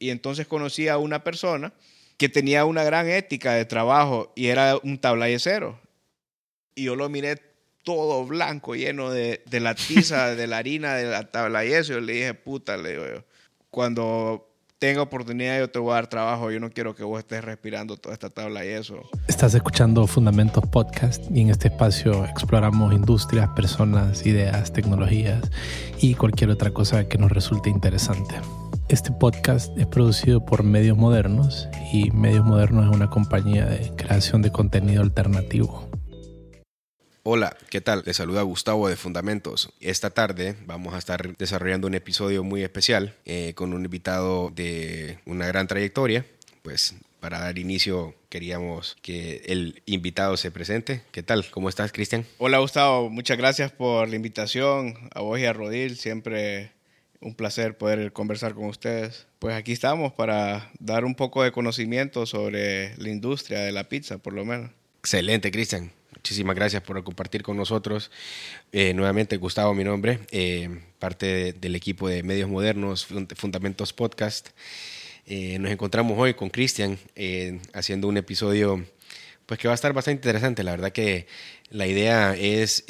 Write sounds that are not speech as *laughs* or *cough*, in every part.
Y entonces conocí a una persona que tenía una gran ética de trabajo y era un tablayecero. Y yo lo miré todo blanco, lleno de, de la tiza, *laughs* de la harina, de la tabla y. Yo le dije, puta, le digo yo, cuando tenga oportunidad yo te voy a dar trabajo, yo no quiero que vos estés respirando toda esta tabla y eso. Estás escuchando Fundamentos Podcast y en este espacio exploramos industrias, personas, ideas, tecnologías y cualquier otra cosa que nos resulte interesante. Este podcast es producido por Medios Modernos y Medios Modernos es una compañía de creación de contenido alternativo. Hola, ¿qué tal? Les saluda Gustavo de Fundamentos. Esta tarde vamos a estar desarrollando un episodio muy especial eh, con un invitado de una gran trayectoria. Pues para dar inicio queríamos que el invitado se presente. ¿Qué tal? ¿Cómo estás, Cristian? Hola, Gustavo. Muchas gracias por la invitación. A vos y a Rodil, siempre un placer poder conversar con ustedes. Pues aquí estamos para dar un poco de conocimiento sobre la industria de la pizza, por lo menos. Excelente, Cristian. Muchísimas gracias por compartir con nosotros. Eh, nuevamente, Gustavo, mi nombre, eh, parte del equipo de Medios Modernos, Fundamentos Podcast. Eh, nos encontramos hoy con Cristian haciendo un episodio pues que va a estar bastante interesante. La verdad que la idea es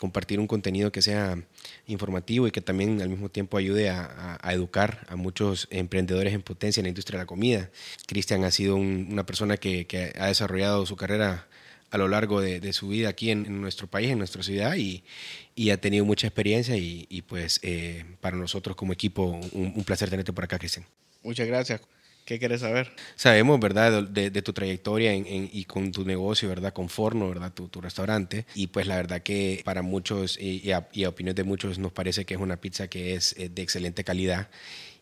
compartir un contenido que sea informativo y que también al mismo tiempo ayude a, educar a muchos emprendedores en potencia en la industria de la comida. Cristian ha sido una persona que, ha desarrollado su carrera a lo largo de, su vida aquí en, nuestro país, en nuestra ciudad, y, ha tenido mucha experiencia y, pues eh, para nosotros como equipo un, placer tenerte por acá, Cristian. Muchas gracias. ¿Qué quieres saber? Sabemos, ¿verdad?, de, tu trayectoria y con tu negocio, ¿verdad?, con Forno, ¿verdad?, tu, restaurante. Y pues la verdad que para muchos y a, y a opinión de muchos nos parece que es una pizza que es eh, de excelente calidad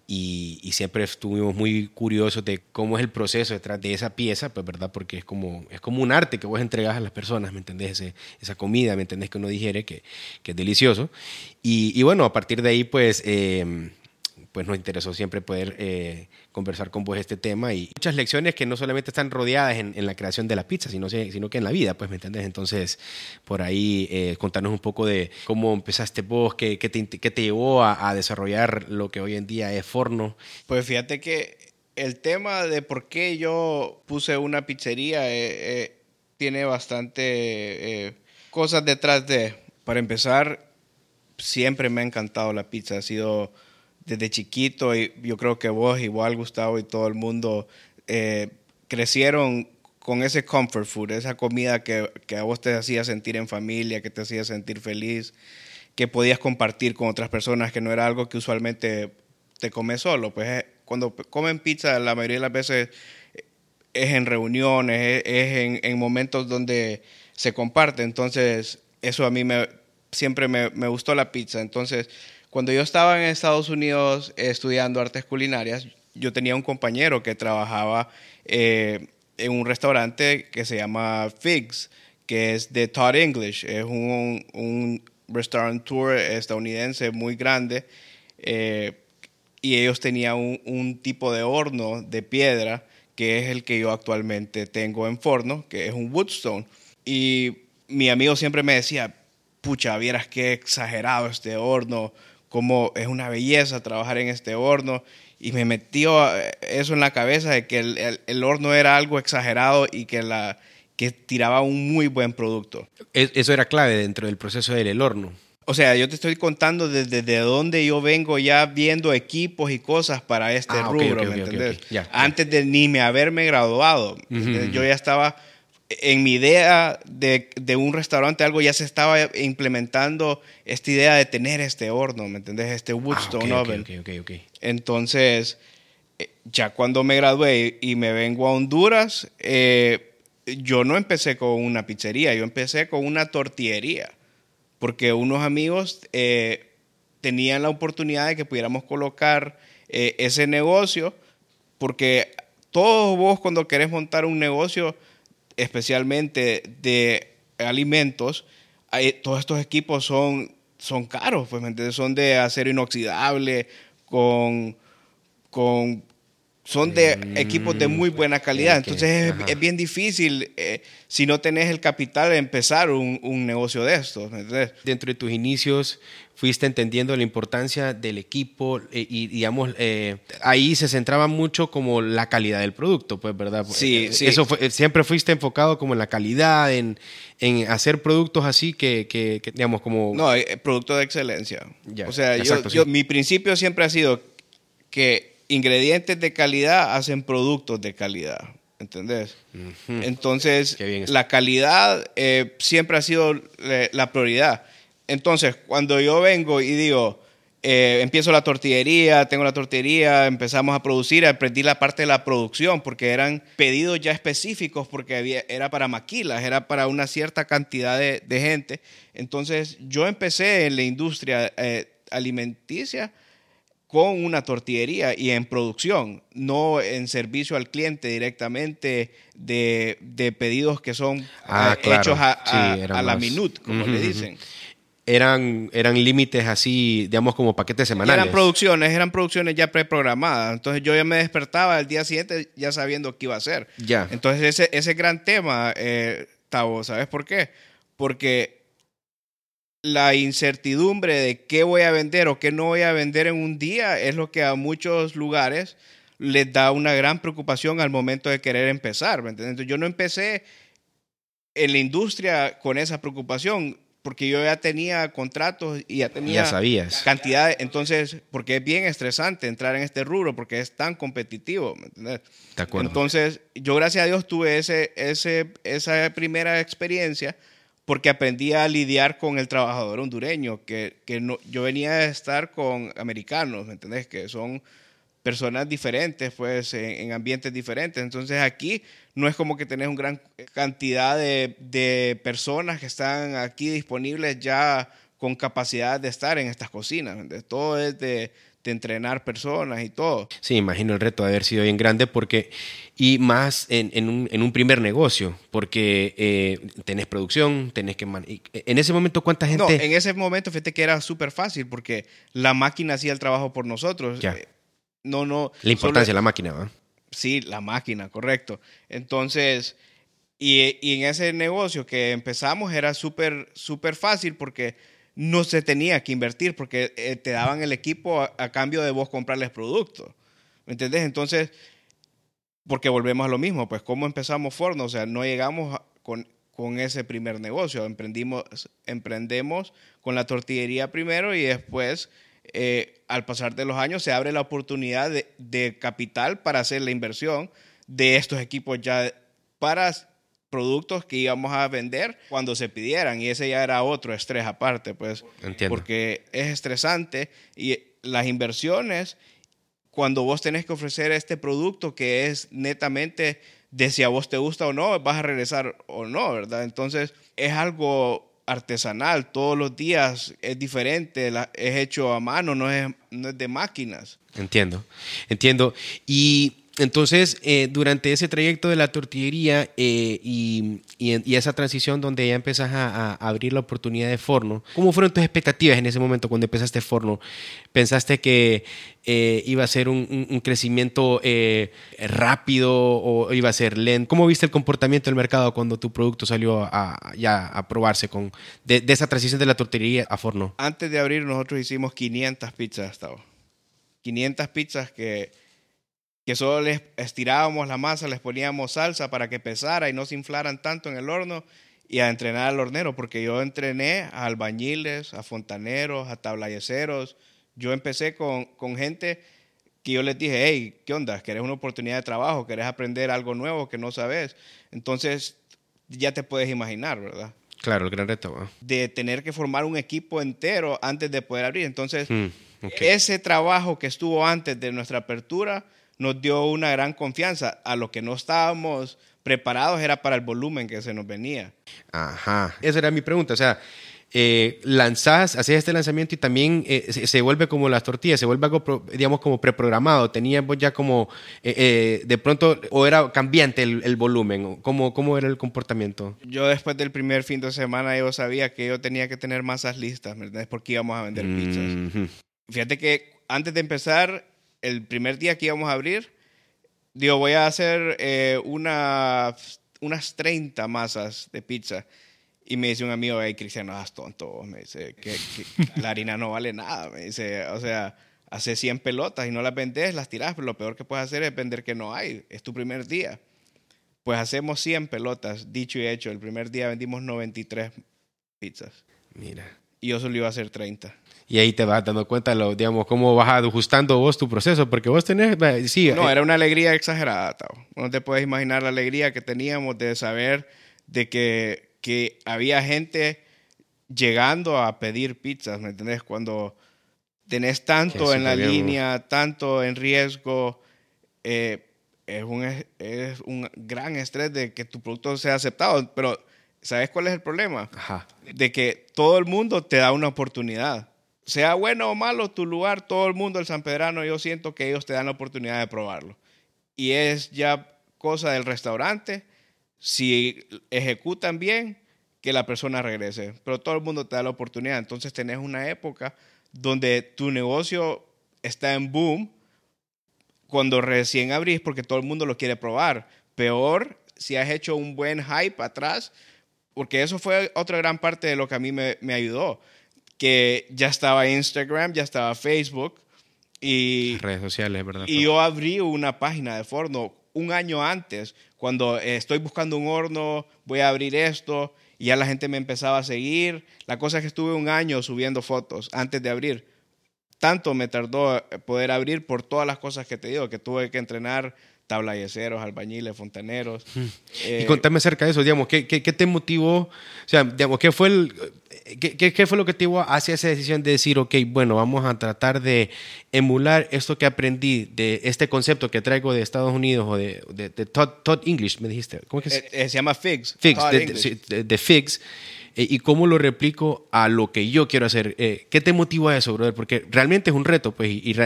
y, siempre estuvimos muy curiosos de cómo es el proceso detrás de esa pieza, pues, ¿verdad? Porque es como, es como un arte que vos entregás a las personas, ¿me entendés? esa comida, ¿me entendés? Que uno digiere, que, que es delicioso. Y, y, bueno, a partir de ahí, pues, eh, pues nos interesó siempre poder eh, conversar con vos este tema y muchas lecciones que no solamente están rodeadas en, la creación de la pizza, sino, sino que en la vida, pues, ¿me entiendes? Entonces, por ahí eh, contarnos un poco de cómo empezaste vos, qué, qué, te, qué te, llevó a, desarrollar lo que hoy en día es Forno. Pues fíjate que el tema de por qué yo puse una pizzería eh, tiene bastante cosas detrás de, para empezar, siempre me ha encantado la pizza, ha sido desde chiquito, y yo creo que vos, igual Gustavo y todo el mundo, eh, crecieron con ese comfort food, esa comida que, a vos te hacía sentir en familia, que te hacía sentir feliz, que podías compartir con otras personas, que no era algo que usualmente te comes solo. Pues eh, cuando comen pizza, la mayoría de las veces eh, es en reuniones, es, en, momentos donde se comparte. Entonces, eso a mí siempre me, me gustó la pizza. Entonces, cuando yo estaba en Estados Unidos estudiando artes culinarias, yo tenía un compañero que trabajaba eh, en un restaurante que se llama Figs, que es de Todd English. Es un, un tour estadounidense muy grande. Eh, y ellos tenían un, un, tipo de horno de piedra que es el que yo actualmente tengo en Forno, que es un Woodstone. Y mi amigo siempre me decía, pucha, vieras qué exagerado este horno, como es una belleza trabajar en este horno y me metió eh, eso en la cabeza de que el, el, horno era algo exagerado y que, la, que tiraba un muy buen producto. Eso era clave dentro del proceso del horno. O sea, yo te estoy contando desde, de dónde yo vengo ya viendo equipos y cosas para este ah, rubro, ¿me entendés? Antes de ni me haberme graduado, yo ya estaba en mi idea de, un restaurante, algo ya se estaba implementando esta idea de tener este horno, ¿me entendés? Este Woodstone ah, oven. Entonces, eh, ya cuando me gradué y me vengo a Honduras, eh, yo no empecé con una pizzería, yo empecé con una tortillería, porque unos amigos eh, tenían la oportunidad de que pudiéramos colocar ese negocio, porque todos vos cuando querés montar un negocio, especialmente de alimentos, todos estos equipos son, son caros, pues, son de acero inoxidable, con, con son de Mm, equipos de muy buena calidad. ok, Entonces es, es bien difícil, eh, si no tenés el capital, empezar un, un negocio de estos. ¿me entendés? Dentro de tus inicios fuiste entendiendo la importancia del equipo eh, y, digamos, eh, ahí se centraba mucho como la calidad del producto, pues, ¿verdad? Sí, Eh, sí. Eso fue- siempre fuiste enfocado como en la calidad, en, en hacer productos así que, que- que, digamos, como... No, eh, producto de excelencia. O sea, yo- exacto, yo- sí. mi principio siempre ha sido que ingredientes de calidad hacen productos de calidad. ¿Entendés? Entonces, la calidad eh, siempre ha sido eh, la prioridad. Entonces, cuando yo vengo y digo, eh, empiezo la tortillería, tengo la tortillería, empezamos a producir, aprendí la parte de la producción, porque eran pedidos ya específicos, porque había, era para maquilas, era para una cierta cantidad de, de gente. Entonces, yo empecé en la industria eh, alimenticia con una tortillería y en producción, no en servicio al cliente directamente de, de pedidos que son Ah, eh, claro. hechos a, a- Sí, era a la minute, como le dicen. Eran, eran límites así, digamos, como paquetes semanales. eran producciones, eran producciones ya preprogramadas. Entonces yo ya me despertaba al día siguiente ya sabiendo qué iba a hacer. Ya. Entonces ese, ese gran tema, eh, Tavo, ¿sabes por qué? Porque la incertidumbre de qué voy a vender o qué no voy a vender en un día es lo que a muchos lugares les da una gran preocupación al momento de querer empezar. ¿me entiendes? Entonces, yo no empecé en la industria con esa preocupación porque yo ya tenía contratos y ya tenía ya sabías. cantidad. Entonces, porque es bien estresante entrar en este rubro porque es tan competitivo. ¿me entiendes? De acuerdo. Entonces, yo gracias a Dios tuve ese, ese, esa primera experiencia porque aprendí a lidiar con el trabajador hondureño, que, que no, yo venía de estar con americanos, ¿me entendés? Que son personas diferentes, pues, en, en ambientes diferentes. Entonces, aquí no es como que tenés una gran cantidad de, de personas que están aquí disponibles ya con capacidad de estar en estas cocinas. ¿me entendés? Todo es de, de entrenar personas y todo. Sí, imagino el reto de haber sido bien grande porque, y más en, en un, en un primer negocio, porque eh, tenés producción, tenés que... en ese momento, ¿cuánta gente? No, en ese momento fíjate que era súper fácil porque la máquina hacía el trabajo por nosotros. Ya. Eh, No, no. la importancia de la máquina, ¿va? Sí, la máquina, correcto. Entonces, y, y en ese negocio que empezamos era súper, súper fácil porque no se tenía que invertir porque eh, te daban el equipo a, cambio de vos comprarles productos. ¿Me entendés? Entonces, porque volvemos a lo mismo, pues cómo empezamos Forno, o sea, no llegamos con, con ese primer negocio, emprendimos, emprendemos con la tortillería primero y después, eh, al pasar de los años, se abre la oportunidad de, de capital para hacer la inversión de estos equipos ya para productos que íbamos a vender cuando se pidieran y ese ya era otro estrés aparte, pues, Entiendo. porque es estresante y las inversiones cuando vos tenés que ofrecer este producto que es netamente de si a vos te gusta o no, vas a regresar o no, ¿verdad? Entonces es algo artesanal, todos los días es diferente, es hecho a mano, no es, no es de máquinas. Entiendo, entiendo. Y entonces, eh, durante ese trayecto de la tortillería eh, y, esa transición donde ya empezás a, abrir la oportunidad de Forno, ¿cómo fueron tus expectativas en ese momento cuando empezaste Forno? ¿Pensaste que eh, iba a ser un, crecimiento rápido o iba a ser lento? ¿Cómo viste el comportamiento del mercado cuando tu producto salió a, probarse con, de, de esa transición de la tortillería a Forno? Antes de abrir nosotros hicimos 500 pizzas hasta ahora. 500 pizzas que, que solo les estirábamos la masa, les poníamos salsa para que pesara y no se inflaran tanto en el horno y a entrenar al hornero, porque yo entrené a albañiles, a fontaneros, a tablayeceros. Yo empecé con, con gente que yo les dije, hey, ¿qué onda? ¿Querés una oportunidad de trabajo? ¿Querés aprender algo nuevo que no sabes? Entonces, ya te puedes imaginar, ¿verdad? Claro, el gran reto. de tener que formar un equipo entero antes de poder abrir. Entonces, Mm, ese trabajo que estuvo antes de nuestra apertura nos dio una gran confianza. A lo que no estábamos preparados era para el volumen que se nos venía. Ajá. Esa era mi pregunta. O sea, eh, lanzás, hacías este lanzamiento y también eh, se, se vuelve como las tortillas, se vuelve algo, pro- digamos, como preprogramado. Teníamos ya como, eh, eh, de pronto, o era cambiante el, el volumen. o ¿Cómo, ¿Cómo era el comportamiento? Yo después del primer fin de semana yo sabía que yo tenía que tener masas listas, ¿me entiendes? Porque íbamos a vender pizzas. Mhm. Fíjate que antes de empezar, el primer día que íbamos a abrir, digo, voy a hacer eh, una, unas 30 masas de pizza. Y me dice un amigo, hey, Cristiano, haz tonto. Me dice, que, *laughs* la harina no vale nada. Me dice, o sea, hace 100 pelotas y no las vendes, las tiras, pero lo peor que puedes hacer es vender que no hay. Es tu primer día. Pues hacemos 100 pelotas, dicho y hecho. El primer día vendimos 93 pizzas. Mira. Y yo solo iba a hacer 30. Y ahí te vas dando cuenta, lo, digamos, cómo vas ajustando vos tu proceso, porque vos tenés, sí. No, eh, era una alegría exagerada, Tao. No te puedes imaginar la alegría que teníamos de saber de que, que había gente llegando a pedir pizzas, ¿me entendés? Cuando tenés tanto en la línea, tanto en riesgo, eh, es, un, es un gran estrés de que tu producto sea aceptado, pero ¿sabes cuál es el problema? Ajá. De que todo el mundo te da una oportunidad. Sea bueno o malo tu lugar, todo el mundo, el San Pedrano, yo siento que ellos te dan la oportunidad de probarlo. Y es ya cosa del restaurante, si ejecutan bien, que la persona regrese. Pero todo el mundo te da la oportunidad. Entonces tenés una época donde tu negocio está en boom cuando recién abrís porque todo el mundo lo quiere probar. Peor si has hecho un buen hype atrás, porque eso fue otra gran parte de lo que a mí me, ayudó, que ya estaba Instagram, ya estaba Facebook y... Redes sociales, ¿verdad? Y yo abrí una página de Forno un año antes, cuando estoy buscando un horno, voy a abrir esto, y ya la gente me empezaba a seguir. La cosa es que estuve un año subiendo fotos antes de abrir. Tanto me tardó poder abrir por todas las cosas que te digo, que tuve que entrenar tablayeceros, albañiles, fontaneros. y eh, contame acerca de eso, digamos, ¿qué, qué, te motivó? O sea, digamos, ¿qué fue, el, qué, qué, fue lo que te llevó hacia esa decisión de decir, ok, bueno, vamos a tratar de emular esto que aprendí de este concepto que traigo de Estados Unidos o de, de, Todd, English, me dijiste? ¿Cómo es que se, eh, se llama FIGS. FIGS, de, de, FIGS. Eh, y cómo lo replico a lo que yo quiero hacer. Eh, ¿Qué te motiva eso, brother? Porque realmente es un reto, pues, y,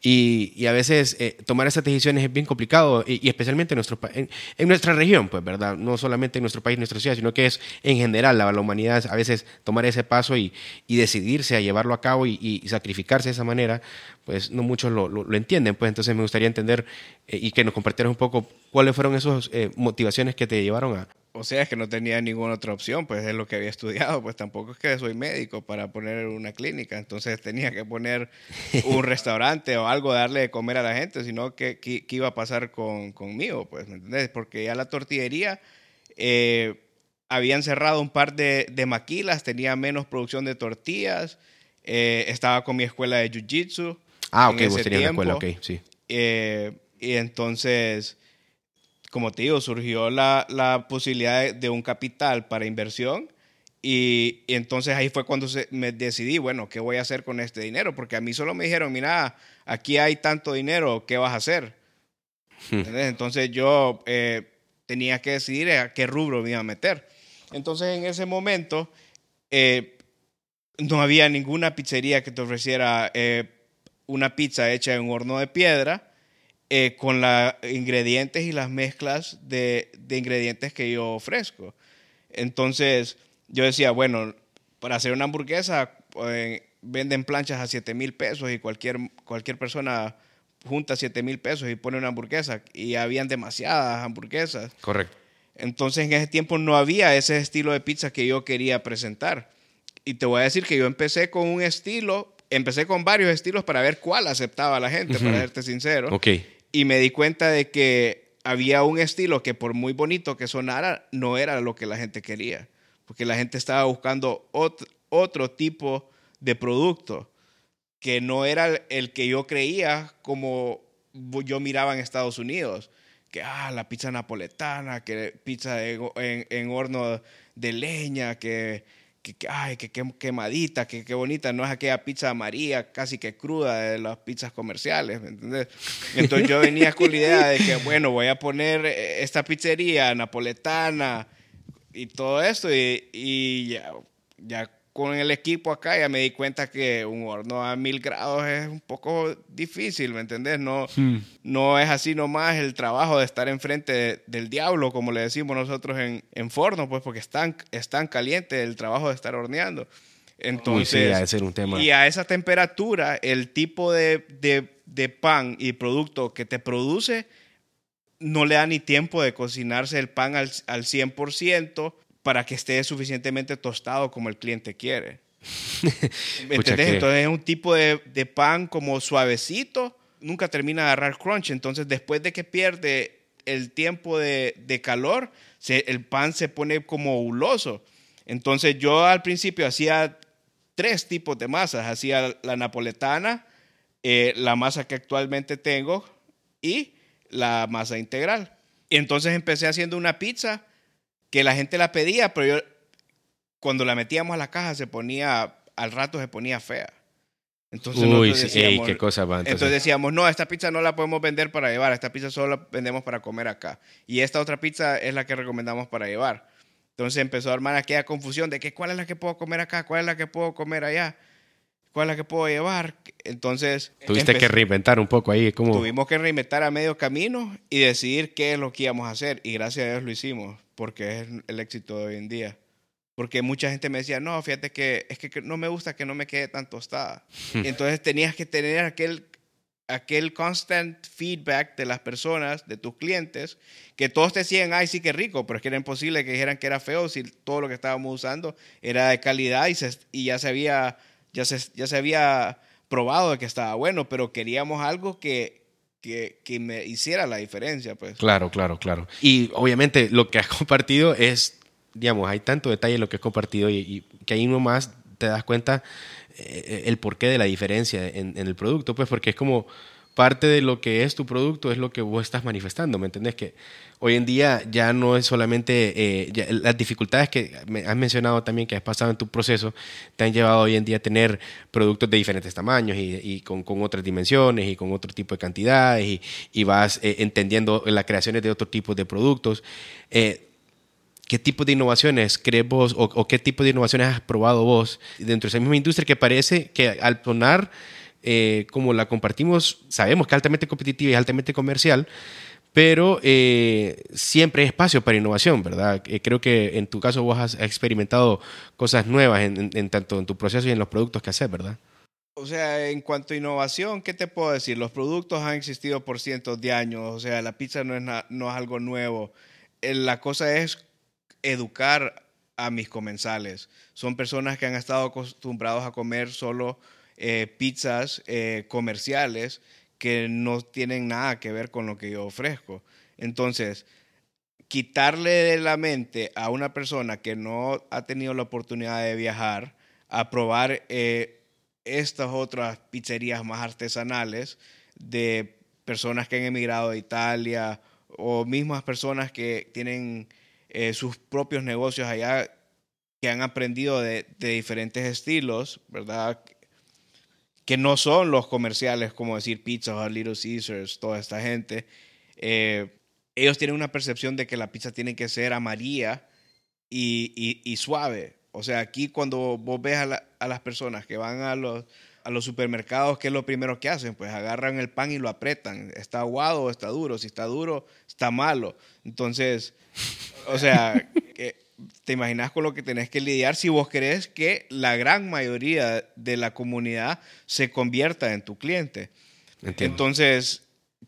y, a veces eh, tomar esas decisiones es bien complicado, y, especialmente en, nuestro, en, en, nuestra región, pues, ¿verdad? No solamente en nuestro país, en nuestra ciudad, sino que es en general la, la humanidad, a veces tomar ese paso y, decidirse a llevarlo a cabo y, sacrificarse de esa manera, pues no muchos lo, lo, entienden, pues entonces me gustaría entender y que nos compartieras un poco cuáles fueron esas motivaciones que te llevaron a, o sea, es que no tenía ninguna otra opción, pues es lo que había estudiado, pues tampoco es que soy médico para poner una clínica, entonces tenía que poner un *laughs* restaurante o algo, darle de comer a la gente, sino que, qué iba a pasar con, conmigo, pues, ¿me entendés? Porque ya la tortillería, eh, habían cerrado un par de, de, maquilas, tenía menos producción de tortillas, eh, estaba con mi escuela de Jiu-Jitsu. Ah, ok, vos tenías la escuela, ok, sí. Eh, y entonces como te digo, surgió la, la posibilidad de, un capital para inversión y, entonces ahí fue cuando me decidí, bueno, ¿qué voy a hacer con este dinero? Porque a mí solo me dijeron, mira, aquí hay tanto dinero, ¿qué vas a hacer? Hmm. Entonces yo eh, tenía que decidir a qué rubro me iba a meter. Entonces en ese momento eh, no había ninguna pizzería que te ofreciera eh, una pizza hecha en un horno de piedra eh, con los ingredientes y las mezclas de, ingredientes que yo ofrezco. Entonces, yo decía, bueno, para hacer una hamburguesa eh, venden planchas a 7 mil pesos y cualquier, cualquier persona junta 7 mil pesos y pone una hamburguesa y habían demasiadas hamburguesas. Correcto. Entonces en ese tiempo no había ese estilo de pizza que yo quería presentar. Y te voy a decir que yo empecé con un estilo, empecé con varios estilos para ver cuál aceptaba la gente, para serte sincero. Ok y me di cuenta de que había un estilo que por muy bonito que sonara, no era lo que la gente quería, porque la gente estaba buscando otro, tipo de producto que no era el que yo creía como yo miraba en Estados Unidos, que ah, la pizza napoletana, que pizza en horno de leña, que que, ay, que, quemadita, que, qué bonita, no es aquella pizza María casi que cruda de las pizzas comerciales, ¿me entiendes? Entonces yo venía con la idea de que, bueno, voy a poner eh, esta pizzería napoletana y todo esto y, y ya, ya con el equipo acá ya me di cuenta que un horno a mil grados es un poco difícil, ¿me entendés? No, hmm. no es así nomás el trabajo de estar enfrente del diablo, como le decimos nosotros en, en Forno, pues porque es tan, es tan caliente el trabajo de estar horneando. Entonces, ser un tema. y a esa temperatura, el tipo de, de, de pan y producto que te produce no le da ni tiempo de cocinarse el pan al, al 100% para que esté suficientemente tostado como el cliente quiere. *laughs* ¿Entendés? Entonces es un tipo de, de, pan como suavecito, nunca termina de agarrar crunch. Entonces después de que pierde el tiempo de, de calor, se, el pan se pone como huloso. Entonces yo al principio hacía tres tipos de masas. Hacía la napoletana, eh, la masa que actualmente tengo y la masa integral. Y entonces empecé haciendo una pizza que la gente la pedía, pero yo cuando la metíamos a la caja se ponía, al rato se ponía fea. Entonces, Uy, decíamos, qué cosa va. Entonces. decíamos, no, esta pizza no la podemos vender para llevar, esta pizza solo la vendemos para comer acá. Y esta otra pizza es la que recomendamos para llevar. Entonces empezó a armar aquella confusión de que cuál es la que puedo comer acá, cuál es la que puedo comer allá, cuál es la que puedo llevar. Entonces... Tuviste que reinventar un poco ahí. ¿cómo? Tuvimos que reinventar a medio camino y decidir qué es lo que íbamos a hacer. Y gracias a Dios lo hicimos, porque es el éxito de hoy en día. Porque mucha gente me decía, no, fíjate que es que no me gusta que no me quede tan tostada. *laughs* Entonces tenías que tener aquel, aquel constant feedback de las personas, de tus clientes, que todos te decían, ay, sí que rico, pero es que era imposible que dijeran que era feo si todo lo que estábamos usando era de calidad y, y ya, se había, ya, se, ya se había probado de que estaba bueno, pero queríamos algo que, que, que, me hiciera la diferencia, pues. Claro, claro, claro. Y obviamente lo que has *laughs* compartido es digamos, hay tanto detalle en lo que he compartido y, que ahí nomás te das cuenta eh, el porqué de la diferencia en, el producto, pues porque es como parte de lo que es tu producto es lo que vos estás manifestando, ¿me entendés? Que hoy en día ya no es solamente eh, las dificultades que has mencionado también que has pasado en tu proceso, te han llevado hoy en día a tener productos de diferentes tamaños y, con, otras dimensiones y con otro tipo de cantidades y, vas eh, entendiendo las creaciones de otro tipo de productos. ¿Qué tipo de innovaciones crees vos o, qué tipo de innovaciones has probado vos dentro de esa misma industria que parece que al sonar eh, como la compartimos, sabemos que es altamente competitiva y altamente comercial, pero eh, siempre hay espacio para innovación, ¿verdad? Eh, creo que en tu caso vos has experimentado cosas nuevas en, tanto en tu proceso y en los productos que haces, ¿verdad? O sea, en cuanto a innovación, ¿qué te puedo decir? Los productos han existido por cientos de años, o sea, la pizza no es, no es algo nuevo. La cosa es educar a mis comensales. Son personas que han estado acostumbrados a comer solo eh, pizzas eh, comerciales que no tienen nada que ver con lo que yo ofrezco. Entonces, quitarle de la mente a una persona que no ha tenido la oportunidad de viajar a probar eh, estas otras pizzerías más artesanales de personas que han emigrado de Italia o mismas personas que tienen sus propios negocios allá que han aprendido de, diferentes estilos, ¿verdad? Que no son los comerciales, como decir Pizza o Little Caesars, toda esta gente. Eh, ellos tienen una percepción de que la pizza tiene que ser amarilla y, y, suave. O sea, aquí cuando vos ves a, a, las personas que van a los, a los supermercados, ¿qué es lo primero que hacen? Pues agarran el pan y lo apretan. ¿Está aguado o está duro? Si está duro, está malo. Entonces, o sea, *laughs* te imaginas con lo que tenés que lidiar si vos crees que la gran mayoría de la comunidad se convierta en tu cliente. Entonces,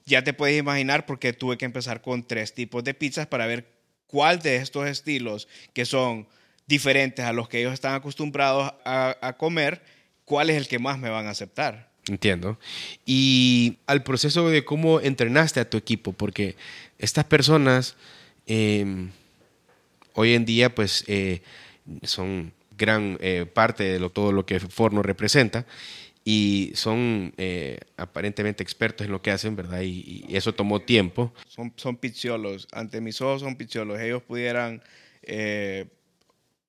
ya te puedes imaginar porque tuve que empezar con tres tipos de pizzas para ver cuál de estos estilos que son diferentes a los que ellos están acostumbrados a, a comer, cuál es el que más me van a aceptar. Entiendo. Y al proceso de cómo entrenaste a tu equipo, porque estas personas eh, hoy en día pues eh, son gran eh, parte de lo, todo lo que Forno representa y son eh, aparentemente expertos en lo que hacen, ¿verdad? Y, eso tomó tiempo. Son, son ante mis ojos son pizziolos. Ellos pudieran,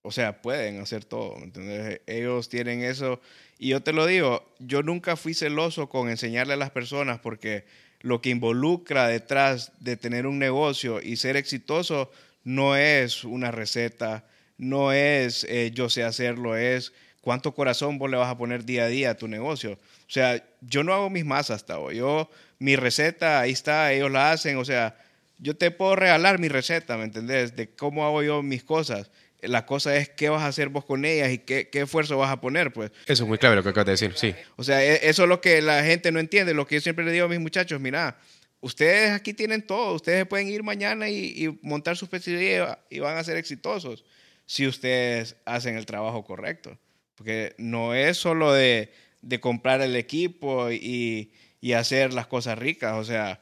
o sea, pueden hacer todo, ¿entendés? Ellos tienen eso. Y yo te lo digo, yo nunca fui celoso con enseñarle a las personas porque lo que involucra detrás de tener un negocio y ser exitoso no es una receta, no es eh, yo sé hacerlo, es cuánto corazón vos le vas a poner día a día a tu negocio. O sea, yo no hago mis masas hoy. Yo, mi receta, ahí está, ellos la hacen. O sea, yo te puedo regalar mi receta, ¿me entendés? De cómo hago yo mis cosas. La cosa es qué vas a hacer vos con ellas y qué, qué esfuerzo vas a poner, pues. Eso es muy clave lo que acabas de decir, sí. O sea, e, eso es lo que la gente no entiende. Lo que yo siempre le digo a mis muchachos, mira, ustedes aquí tienen todo, ustedes pueden ir mañana y, montar su pizzería y van a ser exitosos si ustedes hacen el trabajo correcto. Porque no es solo de, comprar el equipo y, hacer las cosas ricas, o sea,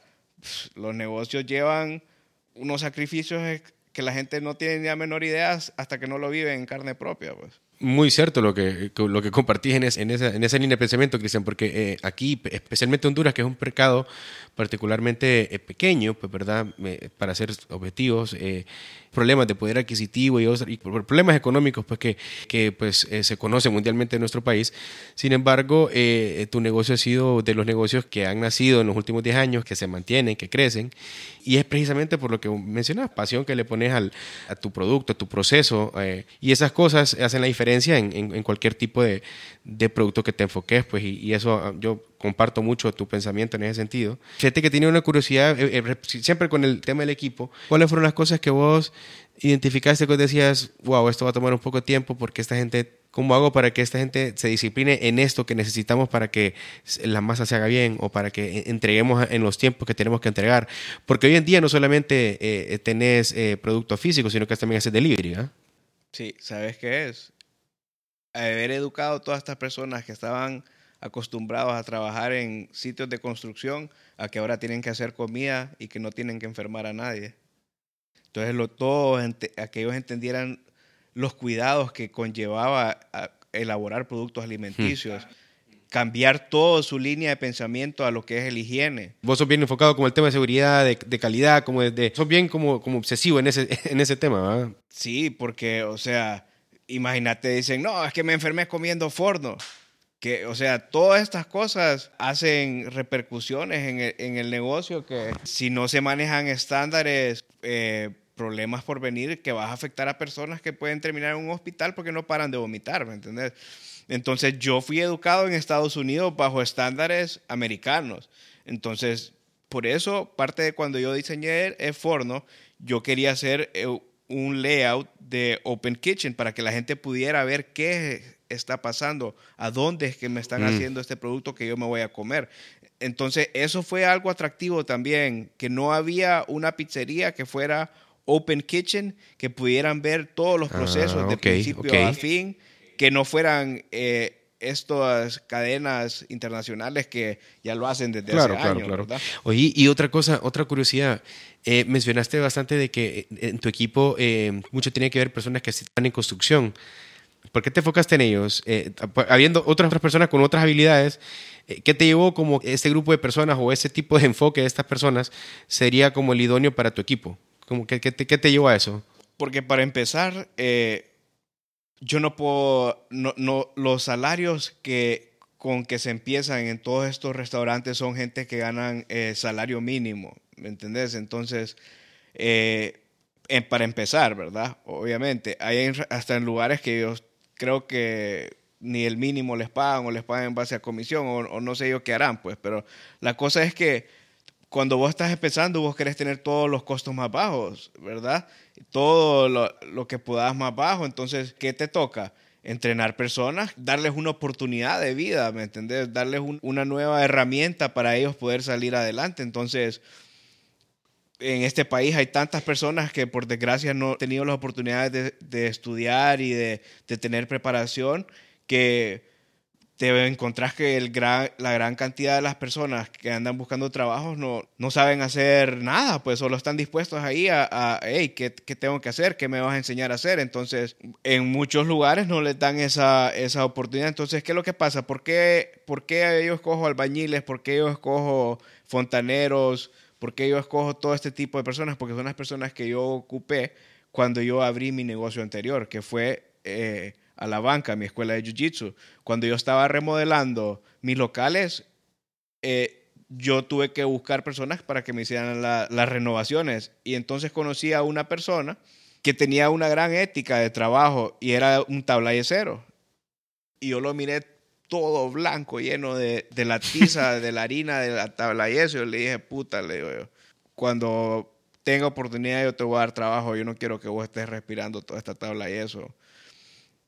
los negocios llevan unos sacrificios que la gente no tiene ni la menor idea hasta que no lo vive en carne propia. Pues. Muy cierto lo que, lo que compartís en, en, esa, en línea de pensamiento, Cristian, porque eh, aquí, especialmente Honduras, que es un mercado particularmente eh, pequeño, pues, ¿verdad? para ser objetivos, eh, problemas de poder adquisitivo y, y problemas económicos pues, que, que pues, eh, se conocen mundialmente en nuestro país. Sin embargo, eh, tu negocio ha sido de los negocios que han nacido en los últimos 10 años, que se mantienen, que crecen, y es precisamente por lo que mencionas, pasión que le pones al, a tu producto, a tu proceso, y esas cosas hacen la diferencia en, en, cualquier tipo de, de, producto que te enfoques, pues, y, y eso ah, yo comparto mucho tu pensamiento en ese sentido. Fíjate que tenía una curiosidad, eh, eh, siempre con el tema del equipo, ¿cuáles fueron las cosas que vos identificaste que decías, wow, esto va a tomar un poco de tiempo porque esta gente, ¿cómo hago para que esta gente se discipline en esto que necesitamos para que la masa se haga bien o para que entreguemos en los tiempos que tenemos que entregar? Porque hoy en día no solamente eh, tenés eh, producto físico, sino que también haces delivery, ¿ah? Sí, ¿sabes qué es? Haber educado a todas estas personas que estaban acostumbrados a trabajar en sitios de construcción a que ahora tienen que hacer comida y que no tienen que enfermar a nadie. Entonces, lo, todos, a que ellos entendieran los cuidados que conllevaba elaborar productos alimenticios. cambiar toda su línea de pensamiento a lo que es el higiene. Vos sos bien enfocado como el tema de seguridad, de, calidad, como de, sos bien como, como obsesivo en ese, *laughs* en ese tema, ¿verdad? Sí, porque, o sea, imagínate, dicen, no, es que me enfermé comiendo forno que, o sea, todas estas cosas hacen repercusiones en el, en el negocio que si no se manejan estándares, eh, problemas por venir, que vas a afectar a personas que pueden terminar en un hospital porque no paran de vomitar, ¿me entiendes? Entonces yo fui educado en Estados Unidos bajo estándares americanos. Entonces, por eso, parte de cuando yo diseñé el forno, yo quería hacer eh, un layout de Open Kitchen para que la gente pudiera ver qué está pasando, a dónde es que me están mm. haciendo este producto que yo me voy a comer. Entonces, eso fue algo atractivo también, que no había una pizzería que fuera open kitchen, que pudieran ver todos los procesos ah, de principio a fin, que no fueran eh, estas cadenas internacionales que ya lo hacen desde hace años. Claro. Oye, y otra cosa, otra curiosidad, eh, mencionaste bastante de que en tu equipo eh, mucho tiene que ver personas que están en construcción. ¿Por qué te enfocaste en ellos? Eh, habiendo otras, otras personas con otras habilidades, eh, ¿qué te llevó como ese grupo de personas o ese tipo de enfoque de estas personas sería como el idóneo para tu equipo? Como ¿qué, te, ¿Qué te llevó a eso? Porque para empezar, eh, yo no puedo, no, no, los salarios que con que se empiezan en todos estos restaurantes son gente que ganan salario mínimo, ¿me entendés? Entonces, para empezar, ¿verdad? Obviamente, hay hasta en lugares que ellos creo que ni el mínimo les pagan o les pagan en base a comisión o, no sé yo qué harán, pues, pero la cosa es que cuando vos estás empezando, vos querés tener todos los costos más bajos, ¿verdad? Todo lo, que puedas más bajo, entonces, ¿qué te toca? entrenar personas, darles una oportunidad de vida, ¿me entendés? Darles una nueva herramienta para ellos poder salir adelante. Entonces, en este país hay tantas personas que por desgracia no han tenido las oportunidades de, estudiar y de, tener preparación, que te encontrás que el la gran cantidad de las personas que andan buscando trabajo no, no saben hacer nada, pues solo están dispuestos ahí a, a hey, ¿qué, tengo que hacer? ¿Qué me vas a enseñar a hacer? Entonces, en muchos lugares no les dan esa, esa oportunidad. Entonces, ¿qué es lo que pasa? ¿Por qué, por qué yo escojo albañiles? ¿Por qué yo escojo fontaneros? ¿Por qué yo escojo todo este tipo de personas? Porque son las personas que yo ocupé cuando yo abrí mi negocio anterior, que fue eh, a la banca, mi escuela de Jiu-Jitsu. Cuando yo estaba remodelando mis locales, eh, yo tuve que buscar personas para que me hicieran las renovaciones. Y entonces conocí a una persona que tenía una gran ética de trabajo y era un tablayecero. Y yo lo miré todo blanco, lleno de, la tiza, *laughs* de la harina, de la tabla y eso. Yo le dije, puta, le digo yo, cuando tenga oportunidad yo te voy a dar trabajo, yo no quiero que vos estés respirando toda esta tabla y eso.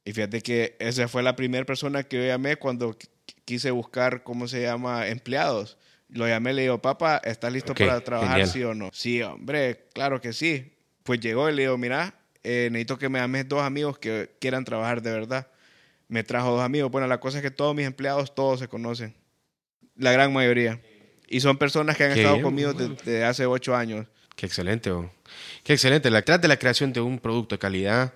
Y fíjate que esa fue la primera persona que yo llamé cuando quise buscar, ¿cómo se llama?, empleados. Lo llamé, le digo, papá, ¿estás listo para trabajar, genial. sí o no? Sí, hombre, claro que sí. Pues llegó y le digo, mira, eh, necesito que me ames dos amigos que quieran trabajar de verdad. Me trajo dos amigos. Bueno, la cosa es que todos mis empleados, todos se conocen. La gran mayoría. Y son personas que han Qué estado bien, conmigo desde hace ocho años. Qué excelente, oh. qué excelente. Detrás de la creación de un producto de calidad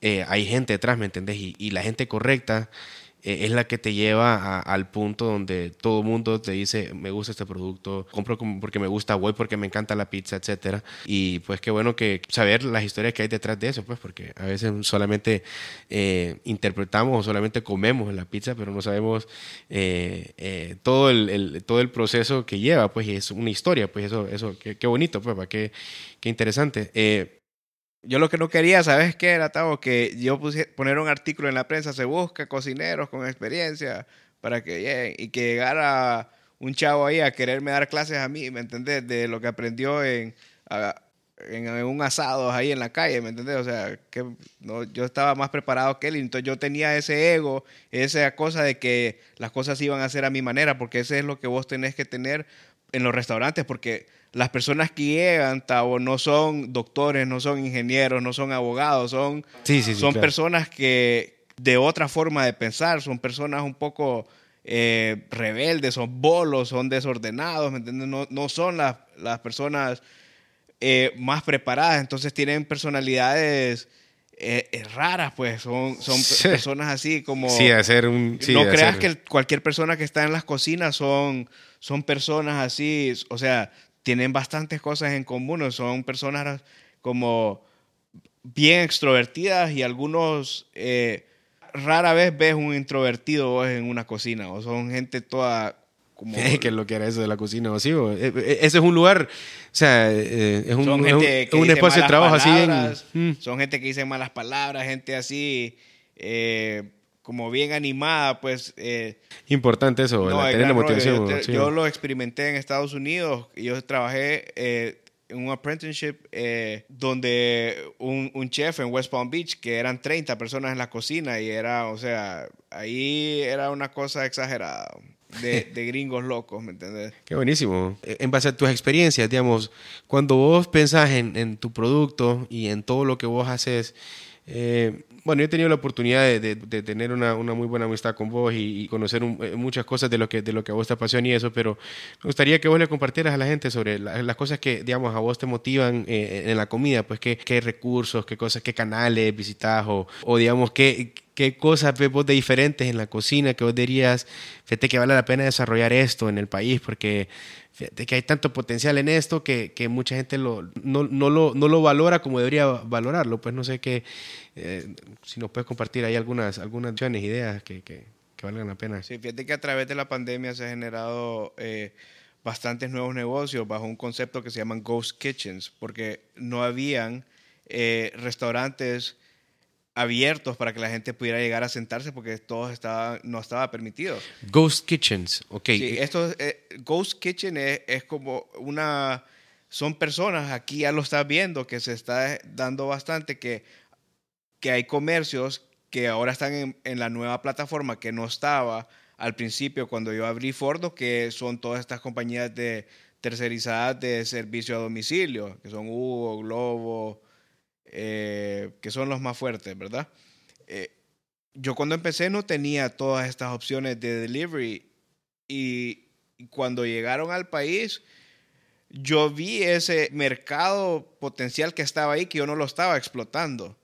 eh, hay gente detrás, ¿me entendés? Y, y la gente correcta eh, es la que te lleva al punto donde todo mundo te dice, me gusta este producto, compro porque me gusta, voy porque me encanta la pizza, etcétera. Y pues qué bueno que saber las historias que hay detrás de eso, pues porque a veces solamente eh, interpretamos o solamente comemos la pizza, pero no sabemos eh, todo, el, todo el proceso que lleva, pues y es una historia, pues eso, eso qué, bonito, pues, qué, qué interesante. Yo lo que no quería, ¿sabes qué era, Tavo? Que yo puse, poner un artículo en la prensa, se busca cocineros con experiencia para que lleguen y que llegara un chavo ahí a quererme dar clases a mí, ¿me entendés? De lo que aprendió en, en, un asado ahí en la calle, ¿me entendés? O sea, que no, yo estaba más preparado que él entonces yo tenía ese ego, esa cosa de que las cosas iban a ser a mi manera, porque ese es lo que vos tenés que tener en los restaurantes, porque las personas que llegan, Tavo, no son doctores, no son ingenieros, no son abogados, son, sí, sí, sí. son claro. personas que de otra forma de pensar, son personas un poco eh, rebeldes, son bolos, son desordenados, ¿me entiendes? No, no son las, las personas eh, más preparadas, entonces tienen personalidades eh, eh, raras, pues son, son Sí. personas así como... Sí, hacer un... sí, no creas que cualquier persona que está en las cocinas son, son personas así, o sea, tienen bastantes cosas en común, son personas como bien extrovertidas y algunos eh, rara vez ves un introvertido en una cocina o son gente toda como *laughs* que es lo que era eso de la cocina o sí, o- eh, eh, ese es un lugar, o sea, eh, es un, son es un- gente que un dice espacio de malas trabajo así palabras, Mm. son gente que dice malas palabras, gente así eh, como bien animada, pues eh, Importante eso, No, tener la rollo. motivación. Yo, te- sí. yo lo experimenté en Estados Unidos. Yo trabajé eh, en un apprenticeship donde un, un chef en West Palm Beach, que eran 30 personas en la cocina y era, o sea, ahí era una cosa exagerada. De, de gringos locos, ¿me entiendes? Qué buenísimo. Eh, En base a tus experiencias, digamos, cuando vos pensás en, en tu producto y en todo lo que vos haces, eh, bueno, yo he tenido la oportunidad de, de- tener una, una muy buena amistad con vos y, conocer eh, muchas cosas de lo, que, de lo que a vos te apasiona y eso, pero me gustaría que vos le compartieras a la gente sobre la- las cosas que, digamos, a vos te motivan eh, en la comida, pues qué, qué recursos, qué cosas, qué canales visitas o, o digamos, qué, qué cosas ves vos de diferentes en la cocina que vos dirías, fíjate que vale la pena desarrollar esto en el país porque fíjate que hay tanto potencial en esto que, que mucha gente lo, no, no lo, no lo valora como debería valorarlo. Pues no sé qué, eh, si nos puedes compartir ahí algunas, algunas ideas que, que, que valgan la pena. Sí, fíjate que a través de la pandemia se han generado eh, bastantes nuevos negocios bajo un concepto que se llaman ghost kitchens, porque no habían eh, restaurantes abiertos para que la gente pudiera llegar a sentarse porque todo estaba, no estaba permitido. Ghost Kitchens, ok. Sí, esto, eh, Ghost Kitchen es, es como una... Son personas, aquí ya lo estás viendo, que se está dando bastante, que, que hay comercios que ahora están en, la nueva plataforma que no estaba al principio cuando yo abrí Fordo, que son todas estas compañías de tercerizadas de servicio a domicilio, que son Hugo, Globo, eh, que son los más fuertes, ¿verdad? Eh, yo cuando empecé no tenía todas estas opciones de delivery y cuando llegaron al país, yo vi ese mercado potencial que estaba ahí, que yo no lo estaba explotando,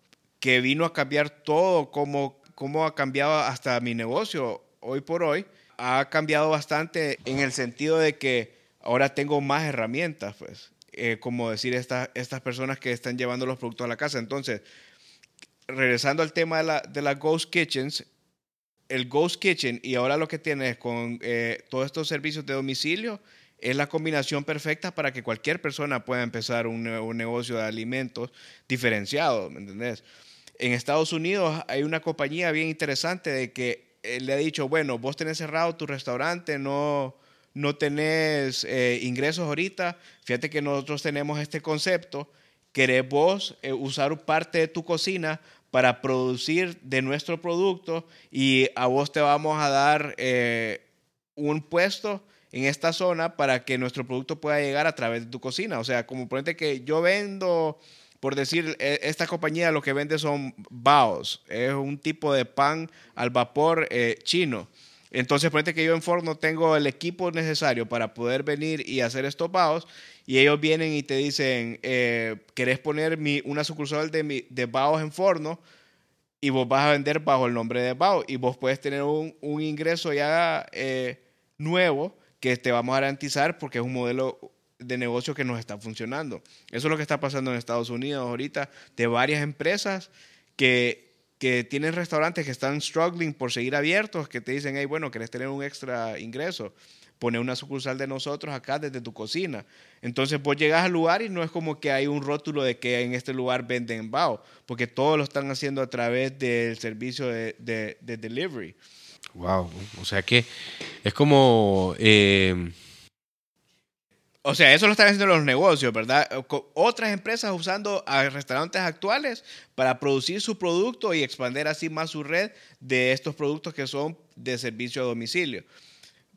que vino a cambiar todo, como, como ha cambiado hasta mi negocio hoy por hoy. Ha cambiado bastante en el sentido de que ahora tengo más herramientas, pues, eh, como decir esta- estas personas que están llevando los productos a la casa. Entonces, regresando al tema de la, de las Ghost Kitchens, el Ghost Kitchen y ahora lo que tienes con eh, todos estos servicios de domicilio es la combinación perfecta para que cualquier persona pueda empezar un, un negocio de alimentos diferenciado, ¿me entendés? En Estados Unidos hay una compañía bien interesante de que le ha dicho, bueno, vos tenés cerrado tu restaurante, no, no tenés eh, ingresos ahorita, fíjate que nosotros tenemos este concepto, querés vos eh, usar parte de tu cocina para producir de nuestro producto y a vos te vamos a dar eh, un puesto en esta zona para que nuestro producto pueda llegar a través de tu cocina. O sea, como ponete que yo vendo, por decir, e, esta compañía lo que vende son baos, es un tipo de pan al vapor eh, chino. Entonces, ponete que yo en Forno tengo el equipo necesario para poder venir y hacer estos baos y ellos vienen y te dicen, eh, ¿querés poner mi, una sucursal de, mi, de baos en Forno? y vos vas a vender bajo el nombre de BAO y vos puedes tener un, un ingreso ya eh, nuevo que te vamos a garantizar porque es un modelo de negocio que nos está funcionando. Eso es lo que está pasando en Estados Unidos ahorita, de varias empresas que, que tienen restaurantes que están struggling por seguir abiertos, que te dicen, hey, bueno, ¿querés tener un extra ingreso? poner una sucursal de nosotros acá desde tu cocina. Entonces vos llegas al lugar y no es como que hay un rótulo de que en este lugar venden bao, porque todos lo están haciendo a través del servicio de, de, delivery. Wow, o sea que es como... Eh, o sea, eso lo están haciendo los negocios, ¿verdad? Otras empresas usando a restaurantes actuales para producir su producto y expandir así más su red de estos productos que son de servicio a domicilio.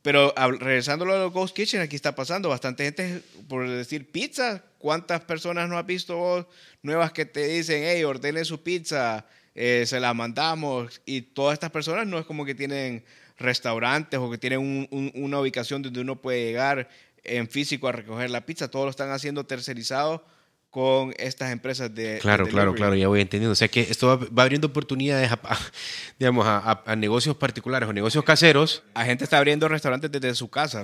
Pero regresando a los Ghost Kitchen, aquí está pasando bastante gente, por decir pizza. ¿Cuántas personas no has visto nuevas que te dicen, hey, ordene su pizza, eh, se la mandamos? Y todas estas personas no es como que tienen restaurantes o que tienen una ubicación donde uno puede llegar en físico a recoger la pizza. Todos lo están haciendo tercerizado con estas empresas de... Claro, claro, claro, ya voy entendiendo. O sea que esto va, abriendo oportunidades a, *laughs* digamos, a, negocios particulares o negocios caseros. A gente está abriendo restaurantes desde su casa,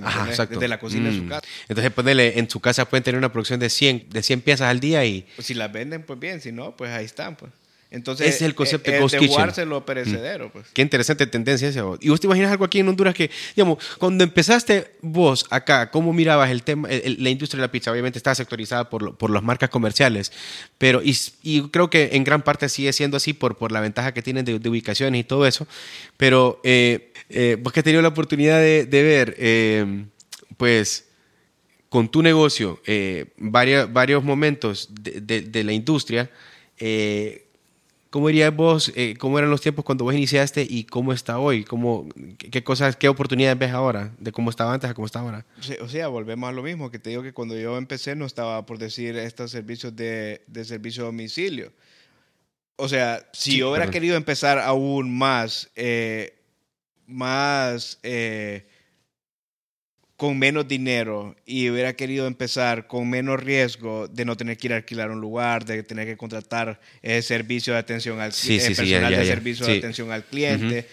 desde la cocina de su mm. casa. Entonces, ponele, en su casa pueden tener una producción de 100, de 100 piezas al día y... Pues si las venden, pues bien, si no, pues ahí están, pues. Entonces, es el concepto de eh, Ghost Kitchen. lo perecedero, pues. Qué interesante tendencia esa. ¿Y vos te imaginas algo aquí en Honduras que, digamos, cuando empezaste vos acá, cómo mirabas el tema, la industria de la pizza? Obviamente está sectorizada por, por las marcas comerciales, pero y, creo que en gran parte sigue siendo así por, por la ventaja que tienen de, ubicaciones y todo eso. Pero eh, eh, vos que has tenido la oportunidad de, ver, pues con tu negocio, varios, varios momentos de, de la industria, ¿Cómo dirías vos, eh, cómo eran los tiempos cuando vos iniciaste y cómo está hoy? ¿Cómo, qué, cosas, qué oportunidades ves ahora de cómo estaba antes a cómo está ahora? O sea, volvemos a lo mismo, que te digo que cuando yo empecé no estaba por decir estos servicios de, de servicio a domicilio. O sea, si yo hubiera querido empezar aún más, eh, más eh, con menos dinero y hubiera querido empezar con menos riesgo de no tener que ir a alquilar un lugar, de tener que contratar el servicio de atención al sí, eh, personal de servicio de atención al cliente.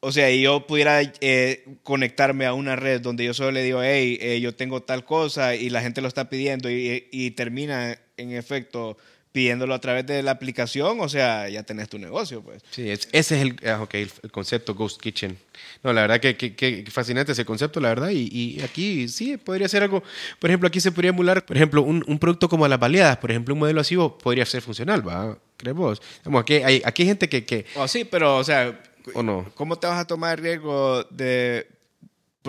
O sea, y yo pudiera eh, conectarme a una red donde yo solo le digo, hey, eh, yo tengo tal cosa y la gente lo está pidiendo y, y termina en efecto pidiéndolo a través de la aplicación, o sea, ya tenés tu negocio, pues. Sí, ese es el, ah, okay, el, concepto Ghost Kitchen. No, la verdad que, que, fascinante ese concepto, la verdad, y, y, aquí sí podría ser algo, por ejemplo, aquí se podría emular, por ejemplo, un, un producto como las baleadas, por ejemplo, un modelo así podría ser funcional, ¿va? ¿Crees vos? aquí, hay, aquí hay gente que... que oh, sí, pero, o sea, ¿o no? ¿cómo te vas a tomar el riesgo de...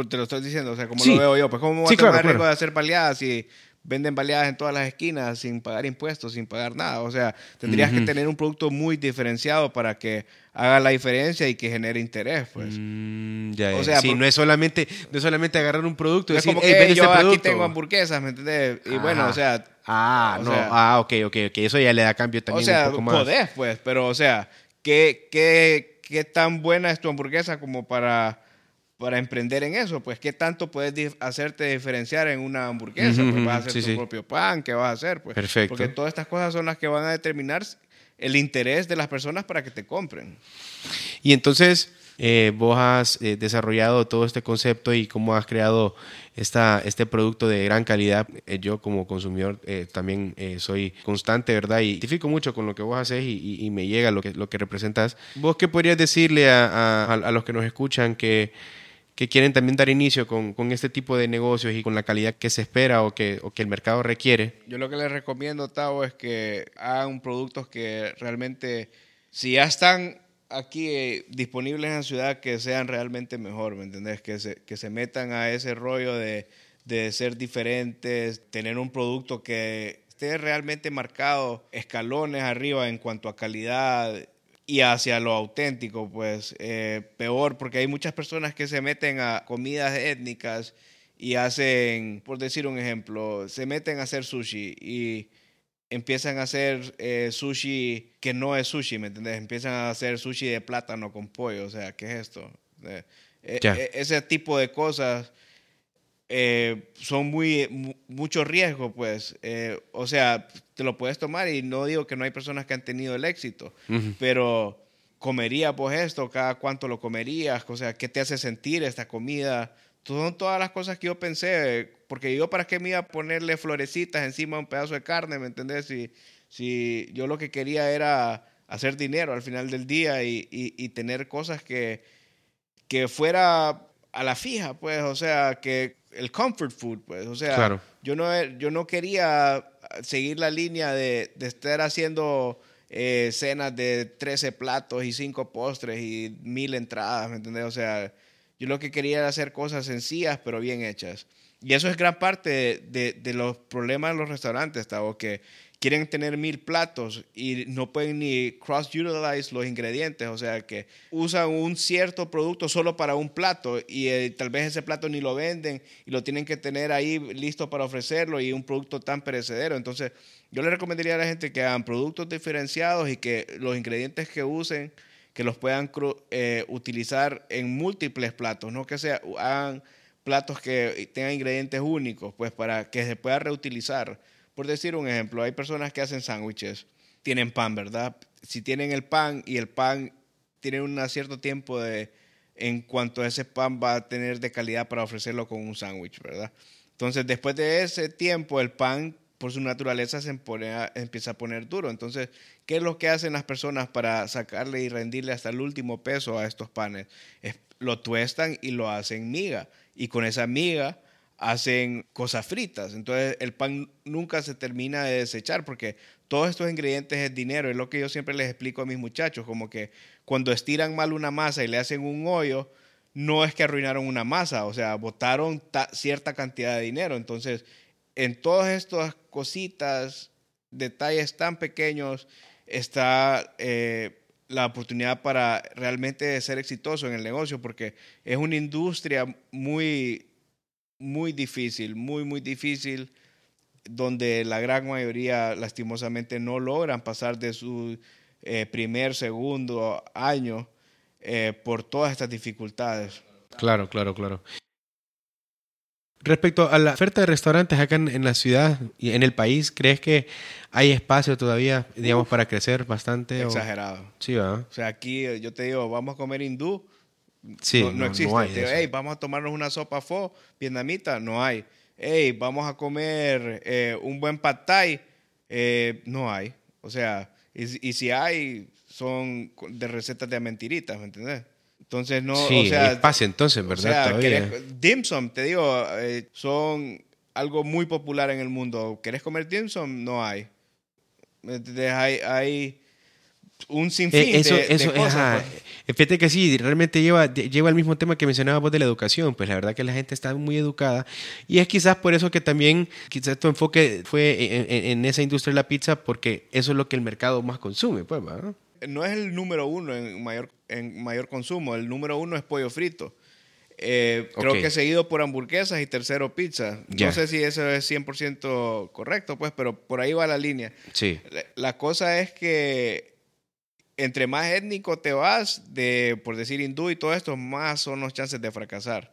Te lo estoy diciendo, o sea, como lo veo yo, pues ¿cómo vas a tomar el riesgo de hacer baleadas y venden baleadas en todas las esquinas sin pagar impuestos, sin pagar nada. O sea, tendrías que tener un producto muy diferenciado para que haga la diferencia y que genere interés, pues. Mm, ya, O sea, no es solamente no es solamente agarrar un producto y decir, como que yo este aquí tengo hamburguesas, ¿me entiendes? Y bueno, o sea, ah, no, ah, ok, ok, ok, eso ya le da cambio también o sea, un poco más. podés, pues, pero o sea, ¿qué, qué, qué tan buena es tu hamburguesa como para para emprender en eso, pues qué tanto puedes hacerte diferenciar en una hamburguesa, pues vas a hacer tu propio pan, qué vas a hacer, pues. Perfecto. Porque todas estas cosas son las que van a determinar el interés de las personas para que te compren. Y entonces, eh, vos has eh, desarrollado todo este concepto y cómo has creado esta, este producto de gran calidad. Eh, yo como consumidor también soy constante, ¿verdad? Y identifico mucho con lo que vos haces y, me llega lo que, lo que representas. ¿Vos qué podrías decirle a los que nos escuchan que que quieren también dar inicio con, con, este tipo de negocios y con la calidad que se espera o que, o que el mercado requiere? Yo lo que les recomiendo, Tavo, es que hagan productos que realmente, si ya están aquí eh, disponibles en la ciudad, que sean realmente mejor, ¿me entendés? Que se, que se metan a ese rollo de, de ser diferentes, tener un producto que esté realmente marcado escalones arriba en cuanto a calidad y hacia lo auténtico, pues eh, peor, porque hay muchas personas que se meten a comidas étnicas y hacen, por decir un ejemplo, se meten a hacer sushi y empiezan a hacer eh, sushi que no es sushi, ¿me entiendes? Empiezan a hacer sushi de plátano con pollo, o sea, ¿qué es esto? Eh, eh, eh, ese tipo de cosas eh, son muy, mu- mucho riesgo, pues. Eh, o sea, te lo puedes tomar y no digo que no hay personas que han tenido el éxito, Ujú. pero comería pues esto, cada cuánto lo comerías, o sea, qué te hace sentir esta comida. Son todas las cosas que yo pensé, porque yo para qué me iba a ponerle florecitas encima de un pedazo de carne, ¿me entendés? Si, si yo lo que quería era hacer dinero al final del día y, y- y tener cosas que, que fuera a la fija, pues, o sea, que el comfort food, pues, o sea, Claro. yo, no, yo no quería seguir la línea de, de estar haciendo eh, cenas de 13 platos y 5 postres y mil entradas, ¿me entendés? O sea, yo lo que quería era hacer cosas sencillas, pero bien hechas. Y eso es gran parte de, de- de los problemas de los restaurantes, Tavo, que quieren tener mil platos y no pueden ni cross-utilize los ingredientes, o sea, que usan un cierto producto solo para un plato y eh, tal vez ese plato ni lo venden y lo tienen que tener ahí listo para ofrecerlo y un producto tan perecedero. Entonces, yo le recomendaría a la gente que hagan productos diferenciados y que los ingredientes que usen, que los puedan eh, utilizar en múltiples platos, no que sea, hagan platos que tengan ingredientes únicos, pues para que se pueda reutilizar. Por decir un ejemplo, hay personas que hacen sándwiches, tienen pan, ¿verdad? Si tienen el pan y el pan tiene un cierto tiempo de en cuanto a ese pan va a tener de calidad para ofrecerlo con un sándwich, ¿verdad? Entonces, después de ese tiempo, el pan, por su naturaleza, se empieza a poner duro. Entonces, ¿qué es lo que hacen las personas para sacarle y rendirle hasta el último peso a estos panes? Es- lo tuestan y lo hacen miga. Y con esa miga hacen cosas fritas. Entonces, el pan nunca se termina de desechar porque todos estos ingredientes es dinero. Es lo que yo siempre les explico a mis muchachos, como que cuando estiran mal una masa y le hacen un hoyo, no es que arruinaron una masa, o sea, botaron ta- cierta cantidad de dinero. Entonces, en todas estas cositas, detalles tan pequeños, está eh, la oportunidad para realmente ser exitoso en el negocio, porque es una industria muy, muy difícil, muy, muy difícil, donde la gran mayoría lastimosamente no logran pasar de su eh, primer, segundo año eh, por todas estas dificultades. Claro, claro, claro. Respecto a la oferta de restaurantes acá en, en la ciudad y en el país, ¿crees que hay espacio todavía, digamos, para crecer bastante? o- Exagerado. Sí, ¿verdad? O sea, aquí eh, yo te digo, vamos a comer hindú, Sí, no, no existe. hay Te digo, eso. "Hey, vamos a tomarnos una sopa pho vietnamita, no hay. Hey, vamos a comer eh, un buen pad thai, eh, no hay. O sea, y, si- y si hay, son de recetas de mentiritas, ¿me entiendes? Entonces, no, sí, o sea, hay espacio entonces, o ¿verdad? sea, Todavía. querés- dim sum, te digo, eh, son algo muy popular en el mundo. ¿Querés comer dim sum? No hay. ¿Me entiendes? Hay, hay un sinfín Eh, eso, de, de eso, cosas. ajá. pues. Fíjate que sí, realmente lleva, lleva el mismo tema que mencionabas vos de la educación. Pues la verdad que la gente está muy educada. Y es quizás por eso que también, quizás tu enfoque fue en, en- en esa industria de la pizza, porque eso es lo que el mercado más consume, pues, ¿verdad? no es el número uno en mayor, en mayor consumo. El número uno es pollo frito. Eh, Creo que seguido por hamburguesas y tercero pizza. Ya. No sé si eso es 100% correcto, pues, pero por ahí va la línea. Sí. La, la cosa es que entre más étnico te vas, de, por decir hindú y todo esto, más son los chances de fracasar.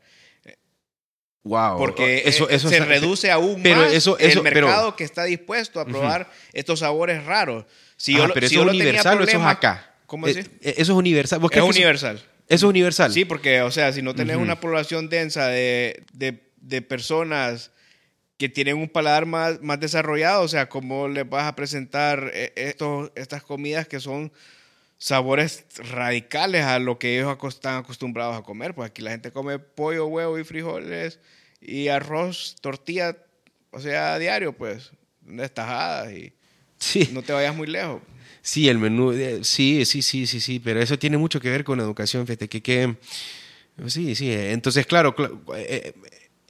Wow. Porque eso, eh, eso se reduce aún pero más eso- eso- el pero- mercado que está dispuesto a probar estos sabores raros. Si Ah, yo, pero si eso es universal o eso es acá. ¿Cómo Eh, decís? eh, Eso es universal. ¿Vos Es universal. Eso es universal. Sí, porque, o sea, si no tenés una población densa de, de- de personas que tienen un paladar más, más desarrollado, o sea, ¿cómo les vas a presentar eh, estos, estas comidas que son sabores radicales a lo que ellos están acostumbrados a comer? Pues aquí la gente come pollo, huevo y frijoles y arroz, tortilla, o sea, a diario, pues, destajadas y Sí. no te vayas muy lejos. Sí, el menú, eh, sí, sí, sí, sí, sí, pero eso tiene mucho que ver con la educación, fíjate, que, que sí, sí, eh, entonces, claro, cla- eh,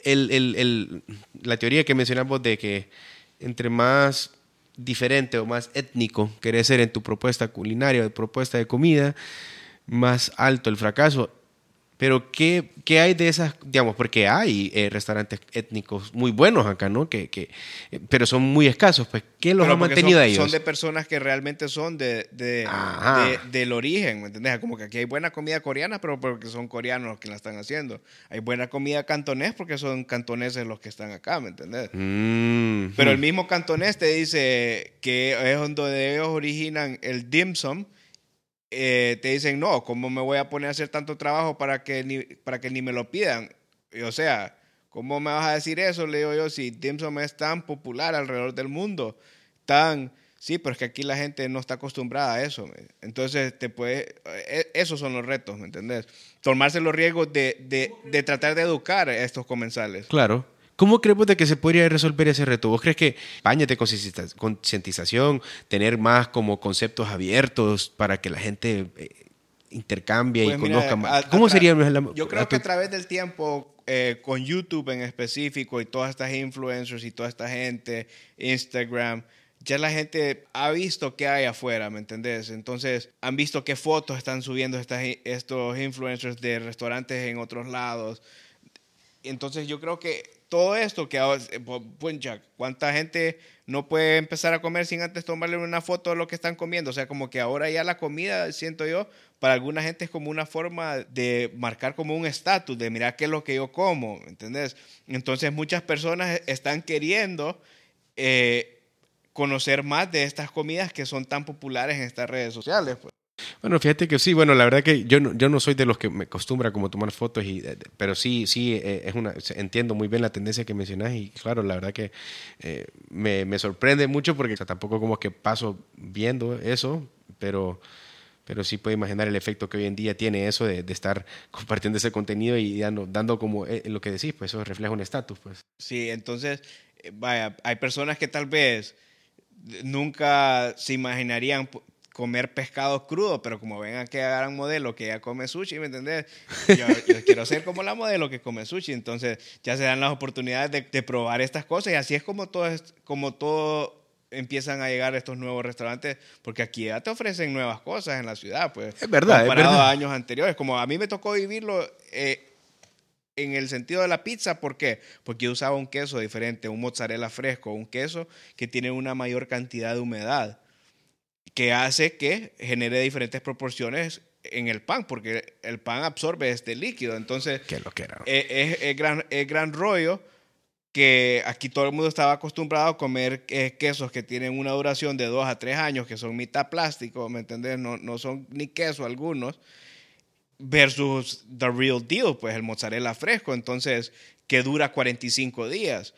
el, el- el- la teoría que mencionamos de que entre más diferente o más étnico querés ser en tu propuesta culinaria o propuesta de comida, más alto el fracaso. Pero ¿qué, ¿qué, hay de esas, digamos, porque hay eh, restaurantes étnicos muy buenos acá, ¿no? Que, que, eh, pero son muy escasos, pues ¿qué los ha mantenido son, ellos? Son de personas que realmente son de, de, de, del origen, ¿me entiendes? Como que aquí hay buena comida coreana, pero porque son coreanos los que la están haciendo. Hay buena comida cantonés porque son cantoneses los que están acá, ¿me entiendes? Mm, pero el mismo cantonés te dice que es donde ellos originan el dim sum, eh, te dicen, no, ¿cómo me voy a poner a hacer tanto trabajo para que ni, para que ni me lo pidan? o sea, ¿cómo me vas a decir eso? Le digo yo, si dim sum es tan popular alrededor del mundo, tan... Sí, pero es que aquí la gente no está acostumbrada a eso. Entonces, te puede, e, esos son los retos, ¿me entendés? Tomarse los riesgos de, de, de tratar de educar a estos comensales. Claro. ¿Cómo crees de que se podría resolver ese reto? ¿Vos crees que bañas de concientización, tener más como conceptos abiertos para que la gente eh, intercambie y pues conozca más? ¿Cómo sería la, Yo creo que a través del tiempo, eh, con YouTube en específico y todas estas influencers y toda esta gente, Instagram, ya la gente ha visto qué hay afuera, ¿me entendés? Entonces, han visto qué fotos están subiendo estas, estos influencers de restaurantes en otros lados. Entonces, yo creo que todo esto que ahora, pues, ¿cuánta gente no puede empezar a comer sin antes tomarle una foto de lo que están comiendo? O sea, como que ahora ya la comida, siento yo, para alguna gente es como una forma de marcar como un estatus, de mirar qué es lo que yo como, ¿entendés? Entonces muchas personas están queriendo eh, conocer más de estas comidas que son tan populares en estas redes sociales. Pues. Bueno, fíjate que sí, bueno, la verdad que yo no, yo no soy de los que me acostumbra como tomar fotos, y, eh, pero sí, sí, eh, es una, entiendo muy bien la tendencia que mencionas y claro, la verdad que eh, me, me, sorprende mucho porque tampoco como que paso viendo eso, pero, pero sí puedo imaginar el efecto que hoy en día tiene eso de, estar *laughs* compartiendo ese contenido y dando, dando como lo que decís, pues eso refleja un estatus, pues. Sí, entonces, vaya, hay personas que tal vez nunca se imaginarían comer pescado crudo, pero como ven a que gran modelo que ya come sushi, ¿me entendés? *laughs* Yo, quiero ser como la modelo que come sushi, entonces ya se dan las oportunidades de, probar estas cosas y así es como todo, como todo empiezan a llegar estos nuevos restaurantes, porque aquí ya te ofrecen nuevas cosas en la ciudad, pues. Es verdad, comparado es verdad. a años anteriores. Como a mí me tocó vivirlo eh, en el sentido de la pizza, ¿por qué? Porque yo usaba un queso diferente, un mozzarella fresco, un queso que tiene una mayor cantidad de humedad que hace que genere diferentes proporciones en el pan, porque el pan absorbe este líquido. Entonces, ¿Qué lo que Es, es, gran, es gran rollo que aquí todo el mundo estaba acostumbrado a comer eh, quesos que tienen una duración de dos a tres años, que son mitad plástico, ¿me entiendes? No, no son ni queso algunos, versus the real deal, pues el mozzarella fresco, entonces, que dura 45 días.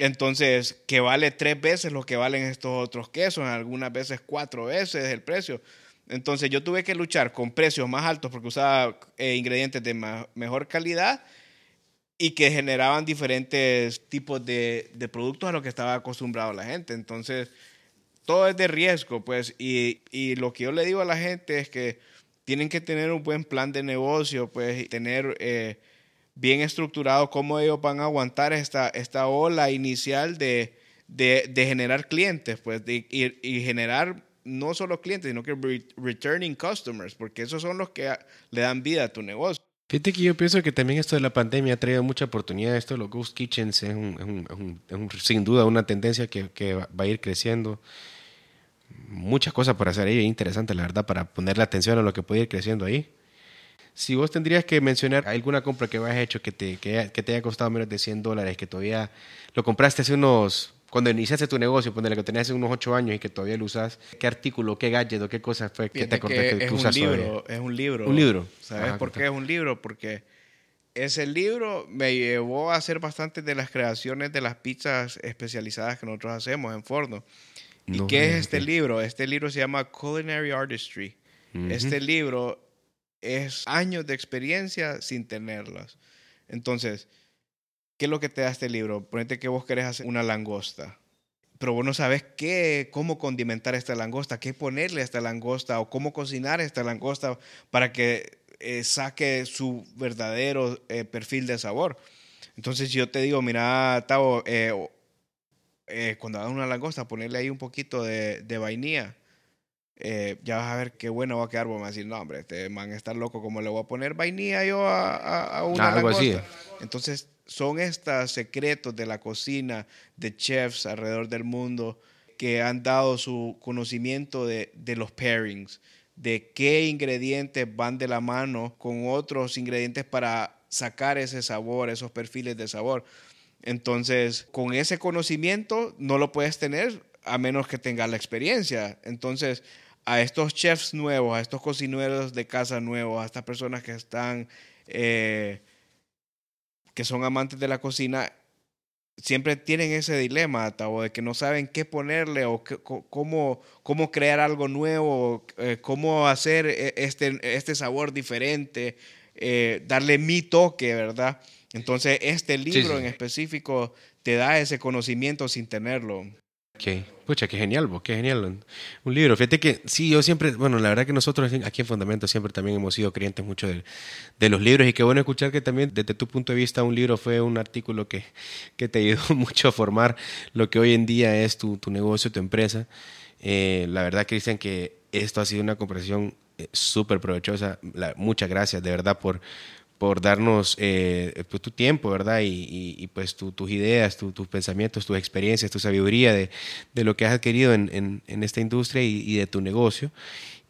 Entonces, que vale tres veces lo que valen estos otros quesos, algunas veces cuatro veces el precio. Entonces, yo tuve que luchar con precios más altos porque usaba eh, ingredientes de mejor calidad y que generaban diferentes tipos de, de, productos a los que estaba acostumbrado la gente. Entonces, todo es de riesgo, pues, y, y, lo que yo le digo a la gente es que tienen que tener un buen plan de negocio, pues, y tener... Eh, bien estructurado cómo ellos van a aguantar esta, esta ola inicial de, de, generar clientes, pues, y, y, generar no solo clientes, sino que returning customers, porque esos son los que le dan vida a tu negocio. Fíjate que yo pienso que también esto de la pandemia ha traído mucha oportunidad. Esto de los ghost kitchens es, un, sin duda una tendencia que, que, va a ir creciendo. Muchas cosas para hacer ahí, interesante la verdad, para ponerle atención a lo que puede ir creciendo ahí. Si vos tendrías que mencionar alguna compra que hayas hecho que te, que, te haya costado menos de 100 dólares, que todavía lo compraste hace unos, cuando iniciaste tu negocio, ponele que tenías hace unos 8 años y que todavía lo usas, ¿qué artículo, qué gadget o qué cosa fue que te acordé que, es usas un libro, Es un libro. Un libro. ¿Sabes por qué es un libro? Porque ese libro me llevó a hacer bastantes de las creaciones de las pizzas especializadas que nosotros hacemos en Forno. ¿Y qué es este libro? Este libro se llama Culinary Artistry. Este libro es años de experiencia sin tenerlas. Entonces, ¿qué es lo que te da este libro? Ponete que vos querés hacer una langosta, pero vos no sabes qué, cómo condimentar esta langosta, qué ponerle a esta langosta o cómo cocinar esta langosta para que eh, saque su verdadero eh, perfil de sabor. Entonces, yo te digo, mira, Tavo, eh, cuando hagas una langosta, ponerle ahí un poquito de vainilla eh, ya vas a ver qué bueno va a quedar. Vamos a decir, no, hombre, este man está loco, como le voy a poner vainilla yo a, a, una Algo así. Entonces, son estos secretos de la cocina de chefs alrededor del mundo que han dado su conocimiento de, de los pairings, de qué ingredientes van de la mano con otros ingredientes para sacar ese sabor, esos perfiles de sabor. Entonces, con ese conocimiento no lo puedes tener a menos que tengas la experiencia. Entonces, a estos chefs nuevos, a estos cocineros de casa nuevos, a estas personas que están, eh, que son amantes de la cocina, siempre tienen ese dilema, de que no saben qué ponerle o cómo, cómo crear algo nuevo, eh, cómo hacer eh, este, este sabor diferente, darle mi toque, ¿verdad? Entonces, este libro en específico te da ese conocimiento sin tenerlo. Ok, pucha, qué genial, vos, qué genial. Un libro. Fíjate que sí, yo siempre, bueno, la verdad que nosotros aquí en Fundamento siempre también hemos sido creyentes mucho de, los libros y qué bueno escuchar que también desde tu punto de vista un libro fue un artículo que, que te ayudó *laughs* mucho a formar lo que hoy en día es tu, tu negocio, tu empresa. Eh, la verdad, dicen que esto ha sido una conversación eh, súper provechosa. muchas gracias, de verdad, por, por darnos eh, pues, tu tiempo, ¿verdad? Y, pues tus ideas, tus pensamientos, tus experiencias, tu sabiduría de, de lo que has adquirido en, en, en esta industria y, de tu negocio.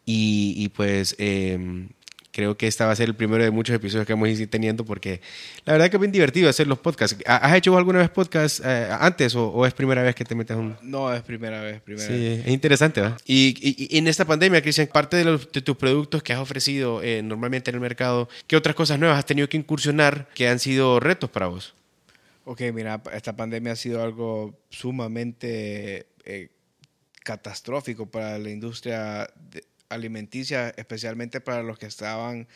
Y, pues em, creo que este va a ser el primero de muchos episodios que vamos a ir teniendo porque la verdad que es bien divertido hacer los podcasts. ¿Has hecho alguna vez podcast eh, antes o, es primera vez que te metes un...? No, es primera vez, primera sí, es interesante, ¿verdad? Y, en esta pandemia, Cristian, parte de, los, de, tus productos que has ofrecido eh, normalmente en el mercado, ¿qué otras cosas nuevas has tenido que incursionar que han sido retos para vos? Ok, mira, esta pandemia ha sido algo sumamente... Eh, catastrófico para la industria de, alimenticia, especialmente para los que estaban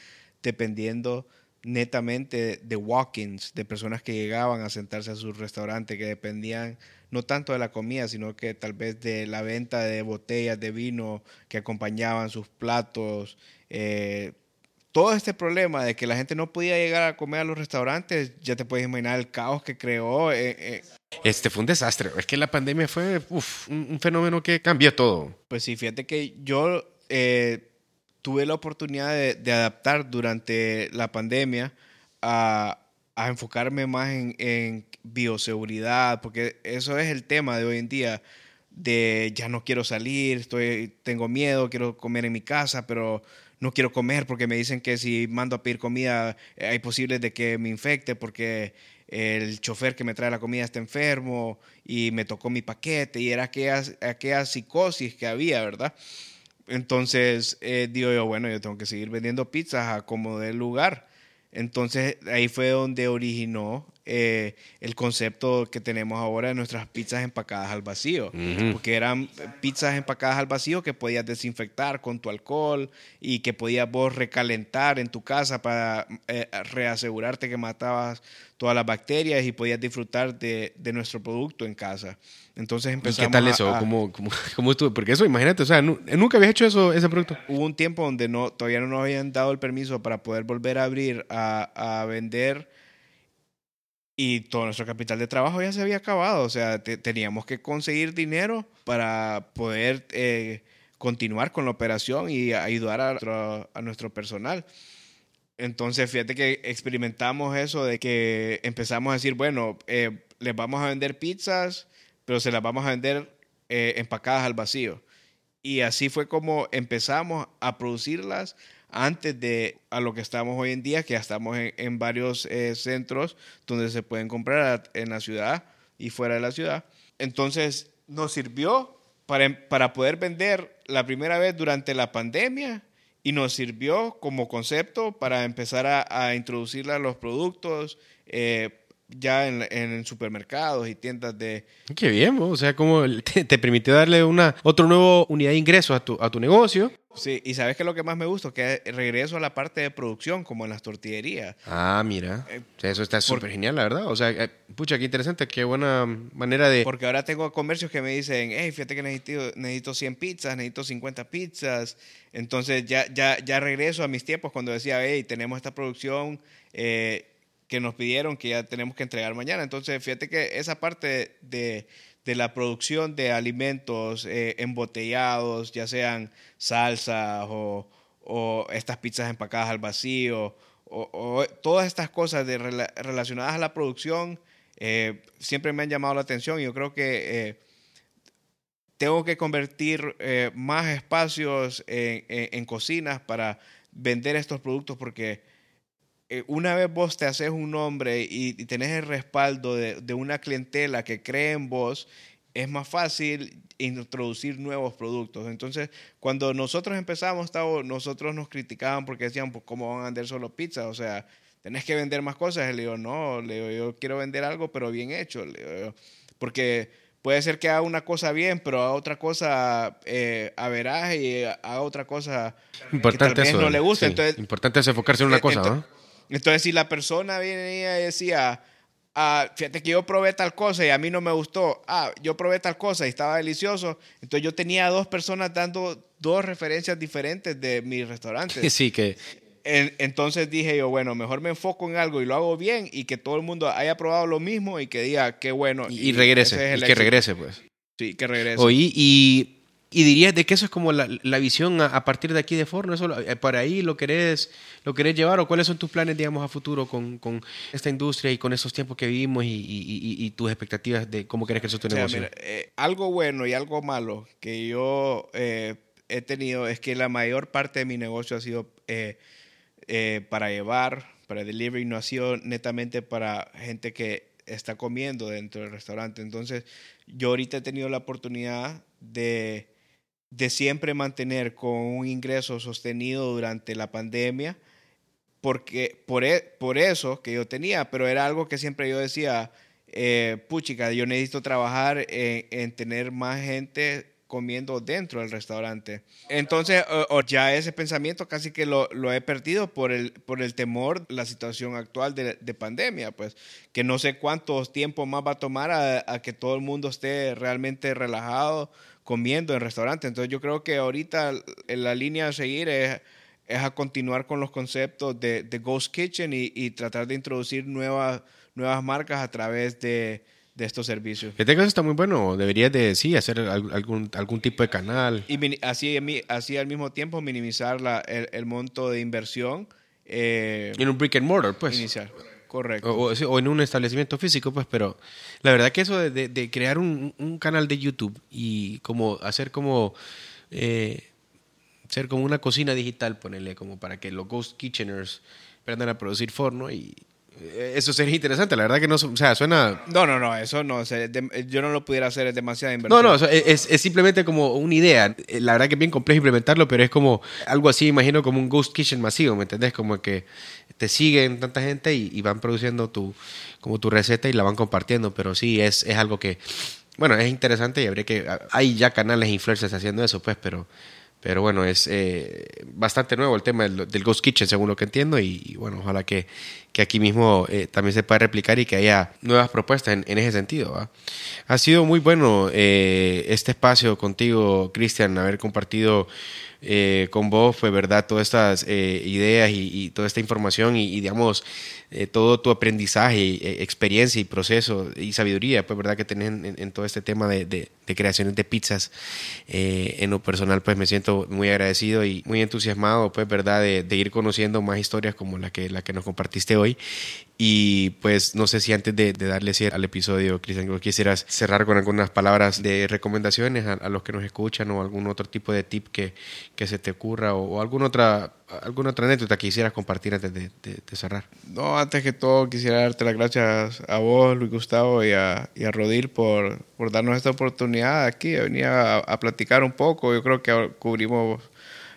dependiendo netamente de walk-ins, de personas que llegaban a sentarse a su restaurante, que dependían no tanto de la comida, sino que tal vez de la venta de botellas de vino que acompañaban sus platos. Eh, todo este problema de que la gente no podía llegar a comer a los restaurantes, ya te puedes imaginar el caos que creó. Eh, eh. Este fue un desastre. Es que la pandemia fue un, un, fenómeno que cambió todo. Pues sí, fíjate que yo eh, tuve la oportunidad de, adaptar durante la pandemia a, enfocarme más en, bioseguridad, porque eso es el tema de hoy en día, de ya no quiero salir, estoy, tengo miedo, quiero comer en mi casa, pero no quiero comer porque me dicen que si mando a pedir comida eh, hay posibles de que me infecte porque el chofer que me trae la comida está enfermo y me tocó mi paquete y era aquella, aquella psicosis que había, ¿verdad? Entonces eh, digo yo, bueno, yo tengo que seguir vendiendo pizzas a como del lugar. Entonces ahí fue donde originó eh, el concepto que tenemos ahora de nuestras pizzas empacadas al vacío, porque eran pizzas empacadas al vacío que podías desinfectar con tu alcohol y que podías vos recalentar en tu casa para eh, reasegurarte que matabas todas las bacterias y podías disfrutar de, de nuestro producto en casa. Entonces empezamos ¿Y qué tal eso? ¿Cómo, cómo, *laughs* cómo, estuvo? Porque eso, imagínate, o sea, ¿nunca habías hecho eso, ese producto? Hubo un tiempo donde no, todavía no nos habían dado el permiso para poder volver a abrir a, a vender y todo nuestro capital de trabajo ya se había acabado. O sea, teníamos que conseguir dinero para poder eh, continuar con la operación y ayudar a a nuestro personal. Entonces, fíjate que experimentamos eso de que empezamos a decir, bueno, eh, les vamos a vender pizzas, pero se las vamos a vender eh, empacadas al vacío. Y así fue como empezamos a producirlas antes de a lo que estamos hoy en día, que ya estamos en, varios eh, centros donde se pueden comprar en la ciudad y fuera de la ciudad. Entonces, nos sirvió para, para poder vender la primera vez durante la pandemia y nos sirvió como concepto para empezar a, a los productos eh, ya en, en, supermercados y tiendas de... Qué bien, o sea, como *laughs* te, te, permitió darle una otra nueva unidad de ingreso a tu, a tu negocio Sí, y sabes que lo que más me gusta, que regreso a la parte de producción, como en las tortillerías. Ah, mira. Eh, eso está súper genial, la verdad. O sea, eh, pucha, qué interesante, qué buena manera de... Porque ahora tengo comercios que me dicen, hey, fíjate que necesito, necesito 100 pizzas, necesito 50 pizzas. Entonces ya, ya, ya regreso a mis tiempos cuando decía, hey, tenemos esta producción eh, que nos pidieron que ya tenemos que entregar mañana. Entonces, fíjate que esa parte de de la producción de alimentos eh, embotellados, ya sean salsas o, estas pizzas empacadas al vacío, o, todas estas cosas de, relacionadas a la producción, eh, siempre me han llamado la atención. Yo creo que eh, tengo que convertir más espacios en, cocinas para vender estos productos porque una vez vos te haces un nombre y, tenés el respaldo de, una clientela que cree en vos, es más fácil introducir nuevos productos. Entonces, cuando nosotros empezamos, nosotros nos criticaban porque decían, pues, ¿cómo van a vender solo pizza? O sea, tenés que vender más cosas. Le digo, no, le digo, yo quiero vender algo, pero bien hecho. porque puede ser que haga una cosa bien, pero haga otra cosa eh, a verás y haga otra cosa importante que tal vez no le gusta. entonces, importante es enfocarse en una eh, cosa, ¿no? Entonces, si la persona viene y decía, ah, fíjate que yo probé tal cosa y a mí no me gustó, ah, yo probé tal cosa y estaba delicioso, entonces yo tenía dos personas dando dos referencias diferentes de mi restaurante. *laughs* Sí, que... entonces dije yo, bueno, mejor me enfoco en algo y lo hago bien y que todo el mundo haya probado lo mismo y que diga, qué bueno. Y, regrese, y que regrese, pues. Sí, que regrese. Oí, y y dirías de que eso es como la, la visión a, partir de aquí de Forno, eso eh, para ahí lo querés, lo querés llevar o cuáles son tus planes, digamos, a futuro con, con esta industria y con esos tiempos que vivimos y, y, y, tus expectativas de cómo querés que eso tu negocio. Eh, algo bueno y algo malo que yo eh, he tenido es que la mayor parte de mi negocio ha sido para llevar, para delivery, no ha sido netamente para gente que está comiendo dentro del restaurante. Entonces, yo ahorita he tenido la oportunidad de de siempre mantener con un ingreso sostenido durante la pandemia, porque por, e, por eso que yo tenía, pero era algo que siempre yo decía, eh, puchica, yo necesito trabajar en, tener más gente comiendo dentro del restaurante. Entonces, ya ese pensamiento casi que lo, he perdido por el, por el temor, la situación actual de, pandemia, pues, que no sé cuántos tiempo más va a tomar a que todo el mundo esté realmente relajado comiendo en restaurantes. Entonces yo creo que ahorita la línea a seguir es, es a continuar con los conceptos de, de Ghost Kitchen y, tratar de introducir nuevas, nuevas marcas a través de, de estos servicios. Este caso está muy bueno. Deberías de, sí, hacer algún, algún tipo de canal. Y así, así al mismo tiempo minimizar la, el, monto de inversión. Eh, en un brick and mortar, pues. Iniciar. Correcto. O, en un establecimiento físico, pues, pero la verdad que eso de, crear un, canal de YouTube y como hacer como... Eh, ser como una cocina digital, ponerle como para que los Ghost Kitcheners aprendan a producir forno y, eh, eso sería interesante, la verdad que no, o sea, suena... No, no, no, eso no, yo no lo pudiera hacer, es demasiada inversión. No, no, es, es, simplemente como una idea, eh, la verdad que es bien complejo implementarlo, pero es como algo así, imagino como un ghost kitchen masivo, ¿me entendés? Como que te siguen tanta gente y, van produciendo tu, como tu receta y la van compartiendo, pero sí, es, es algo que, bueno, es interesante y habría que, hay ya canales influencers haciendo eso, pues, pero pero bueno, es eh, bastante nuevo el tema del, Ghost Kitchen, según lo que entiendo, y, bueno, ojalá que, que aquí mismo eh, también se pueda replicar y que haya nuevas propuestas en, en ese sentido. Ha sido muy bueno eh, este espacio contigo, Cristian, haber compartido eh, con vos, fue verdad, todas estas eh, ideas y, toda esta información y, digamos, eh, todo tu aprendizaje, experiencia y proceso y sabiduría, pues verdad que tenés en, todo este tema de, de, creaciones de pizzas. en lo personal, pues me siento muy agradecido y muy entusiasmado, pues verdad, de, ir conociendo más historias como la que, la que nos compartiste hoy y pues no sé si antes de, darle cierre al episodio, Cristian, quisieras cerrar con algunas palabras de recomendaciones a, los que nos escuchan o algún otro tipo de tip que, que se te ocurra o, alguna otra alguna otra anécdota que quisieras compartir antes de, cerrar. No, antes que todo quisiera darte las gracias a vos, Luis Gustavo, y a, y a Rodil por, por darnos esta oportunidad aquí de venir a, a platicar un poco. Yo creo que cubrimos...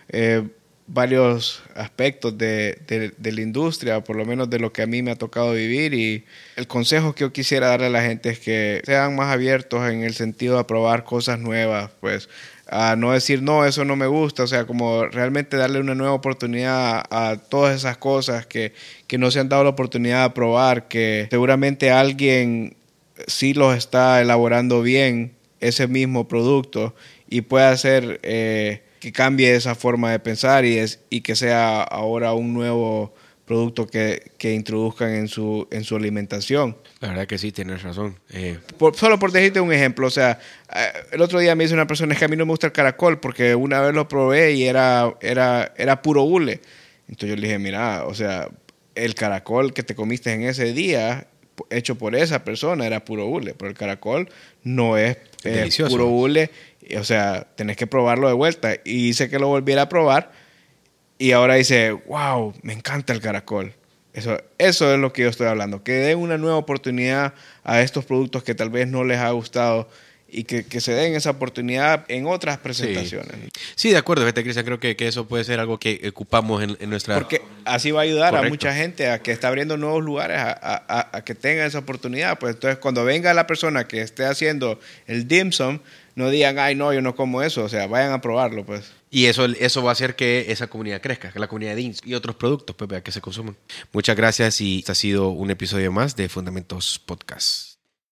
Eh, varios aspectos de, de, la industria, por lo menos de lo que a mí me ha tocado vivir y el consejo que yo quisiera darle a la gente es que sean más abiertos en el sentido de probar cosas nuevas, pues a no decir no, eso no me gusta, o sea, como realmente darle una nueva oportunidad a, todas esas cosas que, que no se han dado la oportunidad de probar, que seguramente alguien sí los está elaborando bien, ese mismo producto, y puede hacer... Eh, que cambie esa forma de pensar y, es, y que sea ahora un nuevo producto que, que introduzcan en su, en su alimentación. La verdad que sí, tienes razón. Eh, Por- solo por decirte un ejemplo, o sea, eh, el otro día me dice una persona es que a mí no me gusta el caracol porque una vez lo probé y era, era, era puro hule. Entonces yo le dije, mira, o sea, el caracol que te comiste en ese día, hecho por esa persona, era puro hule, pero el caracol no es eh, Delicioso. puro hule, y, o sea, tenés que probarlo de vuelta. Y hice que lo volviera a probar y ahora dice, wow, me encanta el caracol. Eso, eso es lo que yo estoy hablando, que den una nueva oportunidad a estos productos que tal vez no les ha gustado y que, que se den esa oportunidad en otras presentaciones. sí, de acuerdo, fíjate, Cristian, creo que, que eso puede ser algo que ocupamos en, en nuestra... Porque así va a ayudar a mucha gente a que está abriendo nuevos lugares a, a- a- que tenga esa oportunidad. Pues entonces cuando venga la persona que esté haciendo el dim sum, no digan, ay no, yo no como eso. O sea, vayan a probarlo pues. Y eso, eso va a hacer que esa comunidad crezca, que la comunidad de INS y otros productos pues, que se consuman. Muchas gracias y este ha sido un episodio más de Fundamentos Podcast.